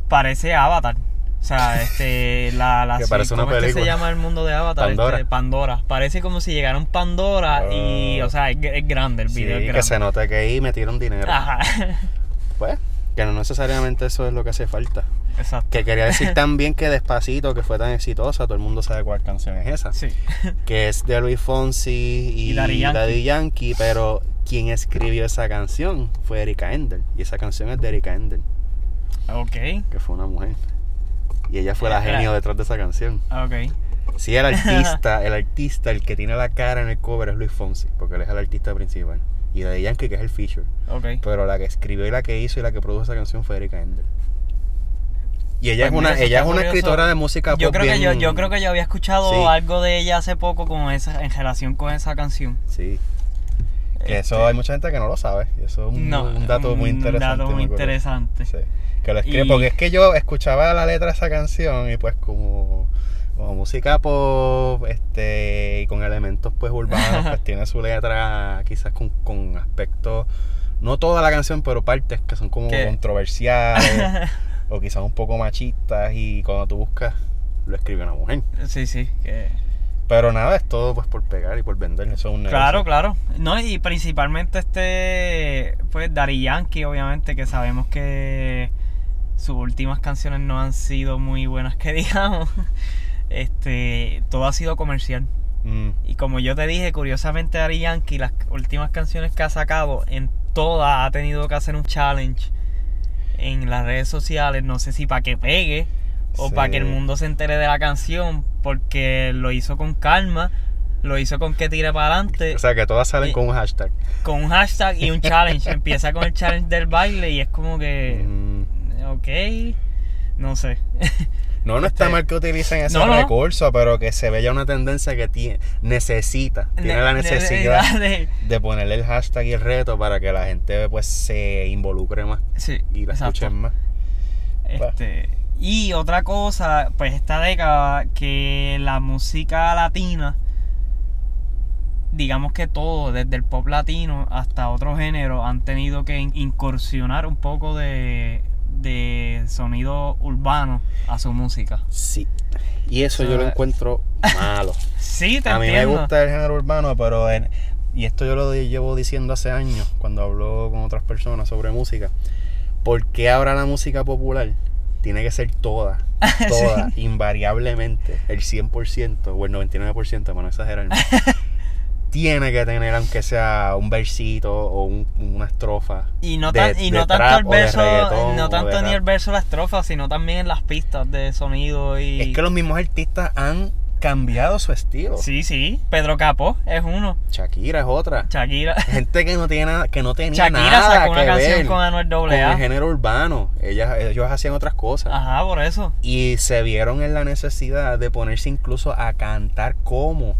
[SPEAKER 2] parece Avatar. O sea, este, la, la
[SPEAKER 1] Que parece una
[SPEAKER 2] ¿cómo es que se llama el mundo de Avatar?
[SPEAKER 1] Pandora.
[SPEAKER 2] Este, Pandora. Parece como si llegara un Pandora y,
[SPEAKER 1] Oh.
[SPEAKER 2] o sea, es, es grande el
[SPEAKER 1] Sí,
[SPEAKER 2] video. es
[SPEAKER 1] que se nota que ahí metieron dinero.
[SPEAKER 2] Ajá.
[SPEAKER 1] Pues, que no necesariamente eso es lo que hace falta.
[SPEAKER 2] Exacto.
[SPEAKER 1] Que quería decir también que Despacito, que fue tan exitosa, todo el mundo sabe cuál canción es esa.
[SPEAKER 2] Sí.
[SPEAKER 1] Que es de Luis Fonsi y,
[SPEAKER 2] Y Daddy Yankee.
[SPEAKER 1] Daddy Yankee, pero quien escribió esa canción fue Erika Endel. Y esa canción es de Erika Endel,
[SPEAKER 2] Ok.
[SPEAKER 1] que fue una mujer. Y ella fue la
[SPEAKER 2] Era-
[SPEAKER 1] genio detrás de esa canción.
[SPEAKER 2] Ok.
[SPEAKER 1] Sí, el artista, el artista, el que tiene la cara en el cover es Luis Fonsi, porque él es el artista principal. Y Daddy Yankee, que es el feature.
[SPEAKER 2] Ok.
[SPEAKER 1] Pero la que escribió y la que hizo y la que produjo esa canción fue Erika Endel. Y ella
[SPEAKER 2] Pues
[SPEAKER 1] es una, ella es una
[SPEAKER 2] curioso.
[SPEAKER 1] escritora de música
[SPEAKER 2] Yo
[SPEAKER 1] pop
[SPEAKER 2] creo que yo, yo creo que yo había escuchado
[SPEAKER 1] Sí.
[SPEAKER 2] algo de ella hace poco con esa, en relación con esa canción.
[SPEAKER 1] Sí. Que eso
[SPEAKER 2] Este-
[SPEAKER 1] hay mucha gente que no lo sabe. y eso es un,
[SPEAKER 2] No,
[SPEAKER 1] un dato muy
[SPEAKER 2] un
[SPEAKER 1] interesante.
[SPEAKER 2] dato muy
[SPEAKER 1] me acuerdo.
[SPEAKER 2] interesante.
[SPEAKER 1] Sí, que lo escribe.
[SPEAKER 2] Y-
[SPEAKER 1] Porque es que yo escuchaba la letra de esa canción y pues como, como música pop este, y con elementos pues urbanos, pues tiene su letra quizás con, con aspectos, no toda la canción, pero partes que son como
[SPEAKER 2] ¿Qué?
[SPEAKER 1] controversiales o quizás un poco machistas y cuando tú buscas lo escribe una mujer.
[SPEAKER 2] sí, sí. que-
[SPEAKER 1] Pero nada, es todo pues por pegar y por vender, eso es un negocio.
[SPEAKER 2] Claro, claro. No, y principalmente este, pues Daddy Yankee, obviamente, que sabemos que sus últimas canciones no han sido muy buenas, que digamos. Este, todo ha sido comercial.
[SPEAKER 1] Mm,
[SPEAKER 2] Y como yo te dije, curiosamente Daddy Yankee, las últimas canciones que ha sacado, en todas ha tenido que hacer un challenge en las redes sociales, no sé si para que pegue o
[SPEAKER 1] Sí.
[SPEAKER 2] para que el mundo se entere de la canción, porque lo hizo con calma, lo hizo con que tire para adelante,
[SPEAKER 1] O sea que todas salen
[SPEAKER 2] Y-
[SPEAKER 1] con un hashtag.
[SPEAKER 2] con un hashtag y un challenge. Empieza con el challenge del baile y es como que,
[SPEAKER 1] Mm.
[SPEAKER 2] ok, no sé.
[SPEAKER 1] No, no está
[SPEAKER 2] Este-
[SPEAKER 1] mal que utilicen ese
[SPEAKER 2] No, no.
[SPEAKER 1] recurso, pero que se vea una tendencia que tiene, necesita, tiene la
[SPEAKER 2] Ne-
[SPEAKER 1] necesidad
[SPEAKER 2] de-
[SPEAKER 1] de ponerle el hashtag y el reto para que la gente pues se involucre más
[SPEAKER 2] Sí,
[SPEAKER 1] y la
[SPEAKER 2] exacto.
[SPEAKER 1] escuchen más.
[SPEAKER 2] Este, y otra cosa, pues esta década que la música latina, digamos que todo, desde el pop latino hasta otros géneros, han tenido que in- incursionar un poco de, de sonido urbano a su música.
[SPEAKER 1] Sí. Y eso
[SPEAKER 2] O
[SPEAKER 1] yo lo encuentro malo.
[SPEAKER 2] Sí, te
[SPEAKER 1] A mí me gusta el género urbano, pero en- y esto yo lo llevo diciendo hace años cuando hablo con otras personas sobre música. ¿Por qué ahora la música popular tiene que ser toda, toda, invariablemente, el 100% o el 99%, para no exagerar, tiene que tener aunque sea un versito o un- una estrofa?
[SPEAKER 2] Y no,
[SPEAKER 1] de-
[SPEAKER 2] y no tanto el verso, no tanto ni el verso la estrofa, sino también las pistas de sonido y
[SPEAKER 1] Es que los mismos artistas han cambiado su estilo.
[SPEAKER 2] Sí, sí, Pedro Capó es uno.
[SPEAKER 1] Shakira es otra.
[SPEAKER 2] Shakira
[SPEAKER 1] Gente que no tiene nada, que no tenía
[SPEAKER 2] Shakira
[SPEAKER 1] nada
[SPEAKER 2] sacó una
[SPEAKER 1] que
[SPEAKER 2] canción
[SPEAKER 1] ver
[SPEAKER 2] con Anuel
[SPEAKER 1] con
[SPEAKER 2] AA.
[SPEAKER 1] el género urbano. Ellas, ellos hacían otras cosas.
[SPEAKER 2] Ajá, por eso.
[SPEAKER 1] Y se vieron en la necesidad de ponerse incluso a cantar como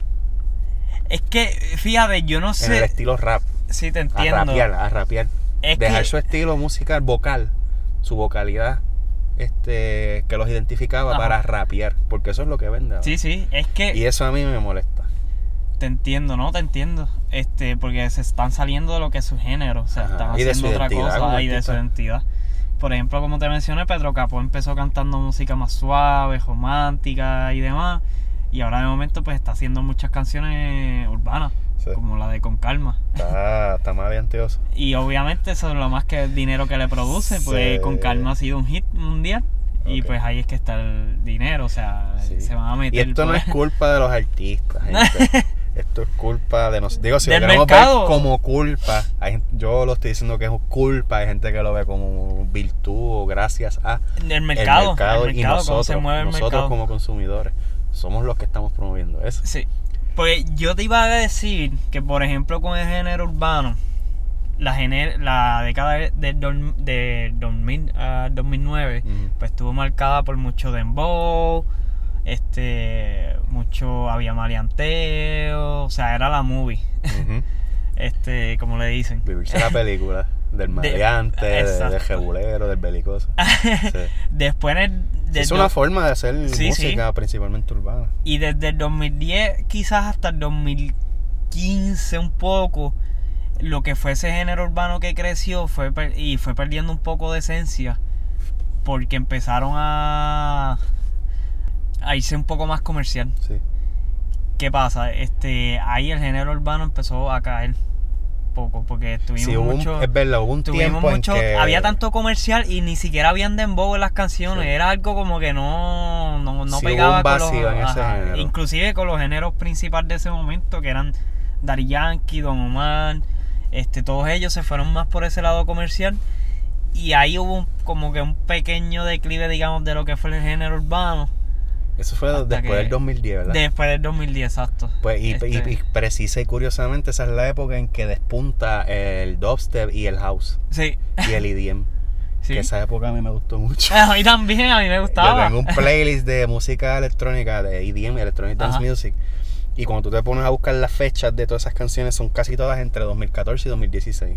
[SPEAKER 2] Es que, fíjate, yo no
[SPEAKER 1] en el
[SPEAKER 2] sé
[SPEAKER 1] estilo rap.
[SPEAKER 2] si te
[SPEAKER 1] A
[SPEAKER 2] entiendo.
[SPEAKER 1] rapear, a rapear.
[SPEAKER 2] Es
[SPEAKER 1] Dejar
[SPEAKER 2] que-
[SPEAKER 1] su estilo musical, vocal, su vocalidad, este, que los identificaba
[SPEAKER 2] Ajá.
[SPEAKER 1] para rapear. Porque eso es lo que vende.
[SPEAKER 2] Sí, sí, es que
[SPEAKER 1] Y eso a mí me molesta.
[SPEAKER 2] te entiendo, ¿no? Te entiendo. Este, porque se están saliendo de lo que es su género, o sea,
[SPEAKER 1] Ajá,
[SPEAKER 2] están haciendo otra cosa y de su identidad. Por ejemplo, como te mencioné, Pedro Capó empezó cantando música más suave, romántica y demás. Y ahora de momento pues está haciendo muchas canciones urbanas,
[SPEAKER 1] Sí.
[SPEAKER 2] como la de Con Calma.
[SPEAKER 1] Está, está maleanteoso.
[SPEAKER 2] Y obviamente eso es lo más que el dinero que le produce, pues
[SPEAKER 1] Sí.
[SPEAKER 2] con calma ha sido un hit mundial. Y pues ahí es que está el dinero, o sea,
[SPEAKER 1] Sí.
[SPEAKER 2] se van a
[SPEAKER 1] Y
[SPEAKER 2] meter.
[SPEAKER 1] esto no
[SPEAKER 2] por-
[SPEAKER 1] es culpa de los artistas, gente. Esto es culpa de nosotros. Digo, si lo queremos
[SPEAKER 2] mercado.
[SPEAKER 1] ver como culpa, hay yo lo estoy diciendo que es culpa, hay gente que lo ve como virtud o gracias a
[SPEAKER 2] mercado,
[SPEAKER 1] el mercado,
[SPEAKER 2] el
[SPEAKER 1] y nosotros,
[SPEAKER 2] cómo se mueve el
[SPEAKER 1] nosotros
[SPEAKER 2] mercado.
[SPEAKER 1] como consumidores, somos los que estamos promoviendo eso.
[SPEAKER 2] Sí. Pues yo te iba a decir que, por ejemplo, con el género urbano, la, gener- la década de, de, dos- de 2000 a 2009,
[SPEAKER 1] Ujú.
[SPEAKER 2] pues estuvo marcada por mucho dembow, este, mucho había maleanteo, o sea, era la movie,
[SPEAKER 1] Ujú.
[SPEAKER 2] este, como le dicen.
[SPEAKER 1] Vivirse la película del maleante, de- del jebulero, del belicoso. Sí.
[SPEAKER 2] Después en el- del
[SPEAKER 1] Es una forma de hacer
[SPEAKER 2] Sí,
[SPEAKER 1] música principalmente urbana.
[SPEAKER 2] Y desde el 2010 quizás hasta el 2015 un poco, lo que fue ese género urbano que creció fue per- y fue perdiendo un poco de esencia porque empezaron a, a irse un poco más comercial.
[SPEAKER 1] Sí.
[SPEAKER 2] ¿Qué pasa? Este, ahí el género urbano empezó a caer poco porque tuvimos
[SPEAKER 1] Sí, hubo un-
[SPEAKER 2] mucho...
[SPEAKER 1] es verdad, hubo un
[SPEAKER 2] Tuvimos
[SPEAKER 1] tiempo
[SPEAKER 2] mucho,
[SPEAKER 1] en que...
[SPEAKER 2] había tanto comercial y ni siquiera habían dembow en las canciones,
[SPEAKER 1] Sí.
[SPEAKER 2] era algo como que no, no, no
[SPEAKER 1] Sí, hubo
[SPEAKER 2] pegaba con los,
[SPEAKER 1] vacío en ese
[SPEAKER 2] ajá,
[SPEAKER 1] género.
[SPEAKER 2] inclusive con los géneros principales de ese momento que eran Daddy Yankee, Don Omar, este, todos ellos se fueron más por ese lado comercial y ahí hubo un- como que un pequeño declive digamos de lo que fue el género urbano
[SPEAKER 1] Eso fue
[SPEAKER 2] hasta
[SPEAKER 1] después del 2010, ¿verdad?
[SPEAKER 2] después del 2010, exacto.
[SPEAKER 1] Pues, y,
[SPEAKER 2] Este,
[SPEAKER 1] y- y precisa y curiosamente esa es la época en que despunta el dubstep y el house
[SPEAKER 2] sí,
[SPEAKER 1] y el EDM.
[SPEAKER 2] sí.
[SPEAKER 1] Que esa época a mí me gustó mucho.
[SPEAKER 2] A mí también, a mí me
[SPEAKER 1] Yo
[SPEAKER 2] gustaba.
[SPEAKER 1] tengo un playlist de música electrónica, de EDM, Electronic Dance
[SPEAKER 2] Ajá.
[SPEAKER 1] Music. Y cuando tú te pones a buscar las fechas de todas esas canciones, son casi todas entre 2014 y 2016.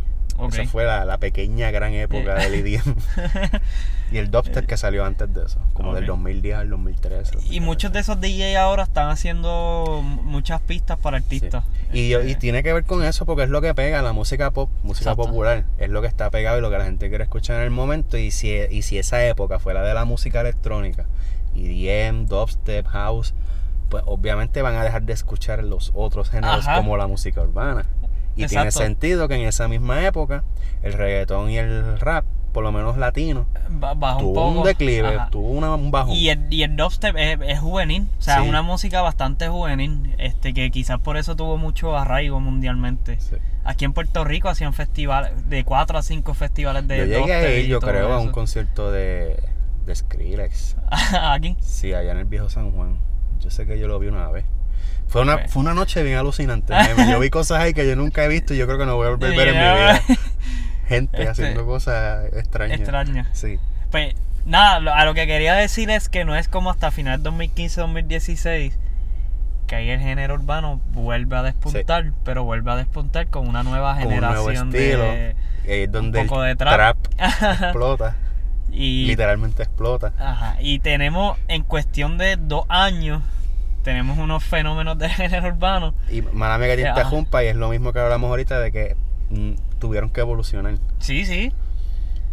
[SPEAKER 1] Esa fue la, la pequeña gran época del EDM. y el dubstep que salió antes de eso, como del
[SPEAKER 2] Ok.
[SPEAKER 1] 2010 al 2013.
[SPEAKER 2] Y muchos de esos DJ ahora están haciendo muchas pistas para artistas.
[SPEAKER 1] Y, y
[SPEAKER 2] Este,
[SPEAKER 1] tiene que ver con eso porque es lo que pega, la música pop, música
[SPEAKER 2] Exacto.
[SPEAKER 1] popular, es lo que está pegado y lo que la gente quiere escuchar en el momento. Y si, y si esa época fue la de la música electrónica, EDM, dubstep, house, pues obviamente van a dejar de escuchar los otros géneros
[SPEAKER 2] Ajá.
[SPEAKER 1] como la música urbana. Y tiene sentido que en esa misma época el reggaetón y el rap, por lo menos latino,
[SPEAKER 2] ba- baja un
[SPEAKER 1] tuvo
[SPEAKER 2] poco.
[SPEAKER 1] un declive,
[SPEAKER 2] Ajá.
[SPEAKER 1] tuvo una- un bajón.
[SPEAKER 2] Y el, y el dubstep es, es juvenil, o sea,
[SPEAKER 1] Sí.
[SPEAKER 2] es una música bastante juvenil, este que quizás por eso tuvo mucho arraigo mundialmente.
[SPEAKER 1] Sí.
[SPEAKER 2] Aquí en Puerto Rico hacían festivales, de 4 a 5 festivales de
[SPEAKER 1] Yo llegué a
[SPEAKER 2] dubstep
[SPEAKER 1] ir,
[SPEAKER 2] y
[SPEAKER 1] yo creo, a un concierto de, de Skrillex.
[SPEAKER 2] Aquí.
[SPEAKER 1] Sí, allá en el viejo San Juan. Yo sé que yo lo vi una vez. Fue una, fue una noche bien alucinante. Yo vi cosas ahí que yo nunca he visto y yo creo que no voy a volver a ver en mi vida. Gente
[SPEAKER 2] Este,
[SPEAKER 1] haciendo cosas extrañas.
[SPEAKER 2] Extraña.
[SPEAKER 1] Sí.
[SPEAKER 2] Pues nada, a lo que quería decir es que no es como hasta final 2015-2016 que ahí el género urbano vuelve a despuntar, pero vuelve a despuntar con una nueva
[SPEAKER 1] Con un nuevo
[SPEAKER 2] generación
[SPEAKER 1] estilo.
[SPEAKER 2] de
[SPEAKER 1] donde
[SPEAKER 2] poco
[SPEAKER 1] el
[SPEAKER 2] de trap.
[SPEAKER 1] explota.
[SPEAKER 2] y
[SPEAKER 1] Literalmente explota.
[SPEAKER 2] Ajá, y tenemos en cuestión de dos años tenemos unos fenómenos de género urbano.
[SPEAKER 1] Y mala que te interrumpa, y es lo mismo que hablamos ahorita de que mm, tuvieron que evolucionar.
[SPEAKER 2] Sí, sí.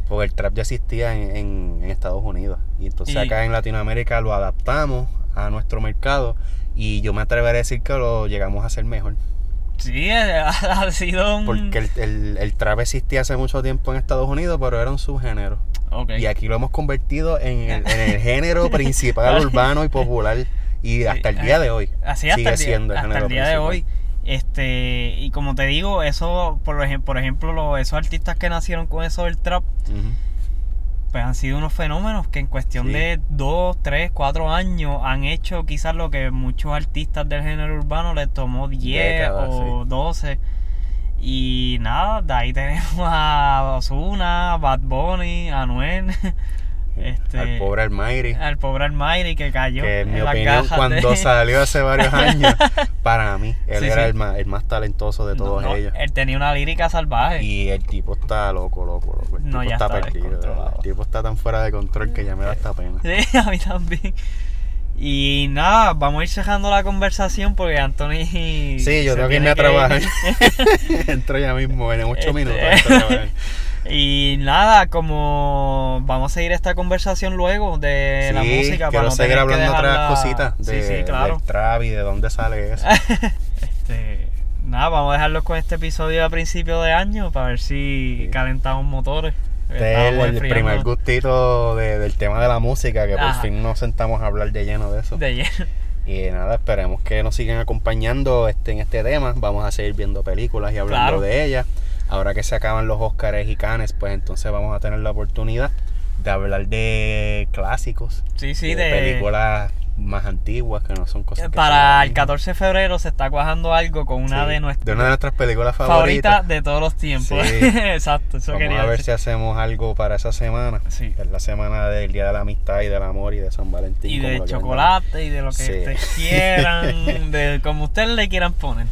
[SPEAKER 1] Porque el trap ya existía en, en- en Estados Unidos. Y entonces
[SPEAKER 2] Y-
[SPEAKER 1] acá en Latinoamérica lo adaptamos a nuestro mercado. Y yo me atreveré a decir que lo llegamos a hacer mejor.
[SPEAKER 2] Sí, eh, ha sido un
[SPEAKER 1] Porque el, el, el trap existía hace mucho tiempo en Estados Unidos, pero era un subgénero. Y aquí lo hemos convertido en el, en el género principal urbano y popular. Y hasta el día de hoy
[SPEAKER 2] Así hasta
[SPEAKER 1] sigue siendo el
[SPEAKER 2] hasta el día de hoy. Este, y como te digo, eso, por ejemplo, por ejemplo lo- esos artistas que nacieron con eso del trap, pues han sido unos fenómenos que en cuestión
[SPEAKER 1] Sí.
[SPEAKER 2] de dos, tres, cuatro años han hecho quizás lo que muchos artistas del género urbano les tomó 10
[SPEAKER 1] Décadas,
[SPEAKER 2] o 12. Y nada, de ahí tenemos a Ozuna, Bad Bunny, a Anuel, este,
[SPEAKER 1] Al pobre Almighty.
[SPEAKER 2] al pobre Almighty que cayó
[SPEAKER 1] Que en mi opinión, cuando
[SPEAKER 2] de-
[SPEAKER 1] salió hace varios años, para mí, él
[SPEAKER 2] Sí,
[SPEAKER 1] era
[SPEAKER 2] sí.
[SPEAKER 1] El, más, el más talentoso de todos
[SPEAKER 2] no,
[SPEAKER 1] ellos.
[SPEAKER 2] Él tenía una lírica salvaje.
[SPEAKER 1] Y el tipo está loco, loco, loco. El
[SPEAKER 2] No,
[SPEAKER 1] tipo
[SPEAKER 2] ya
[SPEAKER 1] está,
[SPEAKER 2] está
[SPEAKER 1] perdido. El tipo está tan fuera de control que ya me da esta pena.
[SPEAKER 2] Sí, a mí también. Y nada, vamos a ir cerrando la conversación porque Anthony.
[SPEAKER 1] Sí, yo tengo que irme a trabajar. Entro ya mismo, en ocho
[SPEAKER 2] Este-
[SPEAKER 1] minutos.
[SPEAKER 2] Y nada, como vamos a seguir esta conversación luego de la música
[SPEAKER 1] quiero
[SPEAKER 2] no
[SPEAKER 1] seguir hablando otras cositas de,
[SPEAKER 2] sí, sí, claro.
[SPEAKER 1] del trap y de dónde sale eso.
[SPEAKER 2] Este, nada, vamos a dejarlos con este episodio a principio de año para ver si calentamos motores.
[SPEAKER 1] Este es el, primer gustito de- del tema de la música, que por fin nos sentamos a hablar de lleno de eso.
[SPEAKER 2] de lleno.
[SPEAKER 1] Y nada, esperemos que nos sigan acompañando este, en este tema. Vamos a seguir viendo películas y hablando
[SPEAKER 2] Claro.
[SPEAKER 1] de ellas. Ahora que se acaban los Oscars y Cannes, pues entonces vamos a tener la oportunidad de hablar de clásicos,
[SPEAKER 2] Sí, sí,
[SPEAKER 1] de,
[SPEAKER 2] de.
[SPEAKER 1] películas más antiguas que no son cosas que
[SPEAKER 2] Para el 14 de febrero se está cuajando algo con una
[SPEAKER 1] Sí,
[SPEAKER 2] de nuestras
[SPEAKER 1] de una de nuestras películas
[SPEAKER 2] favoritas de todos los tiempos.
[SPEAKER 1] Sí.
[SPEAKER 2] Exacto, eso
[SPEAKER 1] Vamos
[SPEAKER 2] quería
[SPEAKER 1] a ver
[SPEAKER 2] decir.
[SPEAKER 1] si hacemos algo para esa semana.
[SPEAKER 2] Sí.
[SPEAKER 1] Es la semana del Día de la Amistad y del Amor y de San Valentín.
[SPEAKER 2] Y de chocolate y de lo que ustedes quieran, de como ustedes le quieran poner.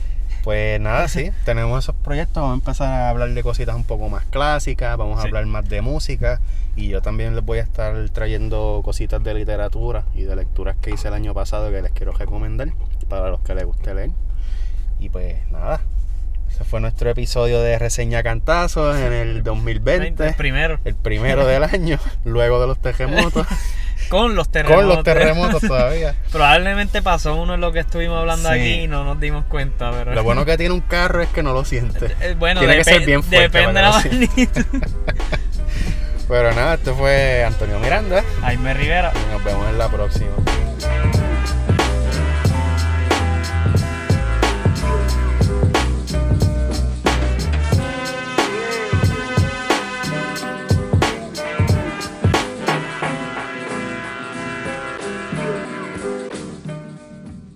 [SPEAKER 1] Pues nada, sí, tenemos esos proyectos. Vamos a empezar a hablar de cositas un poco más clásicas, vamos a
[SPEAKER 2] Sí.
[SPEAKER 1] hablar más de música y yo también les voy a estar trayendo cositas de literatura y de lecturas que hice el año pasado que les quiero recomendar para los que les guste leer. Y pues nada, ese fue nuestro episodio de Reseña Cantazos en el 2020,
[SPEAKER 2] El primero.
[SPEAKER 1] el primero del año, luego de los terremotos,
[SPEAKER 2] Con los terremotos.
[SPEAKER 1] con los terremotos todavía.
[SPEAKER 2] Probablemente pasó uno en lo que estuvimos hablando
[SPEAKER 1] Sí.
[SPEAKER 2] aquí y no nos dimos cuenta. Pero...
[SPEAKER 1] Lo bueno que tiene un carro es que no lo siente.
[SPEAKER 2] Eh, bueno,
[SPEAKER 1] Tiene que ser bien fuerte
[SPEAKER 2] depende de la magnitud.
[SPEAKER 1] Pero nada, esto fue Antonio Miranda
[SPEAKER 2] Jaime Rivera.
[SPEAKER 1] y nos vemos en la próxima.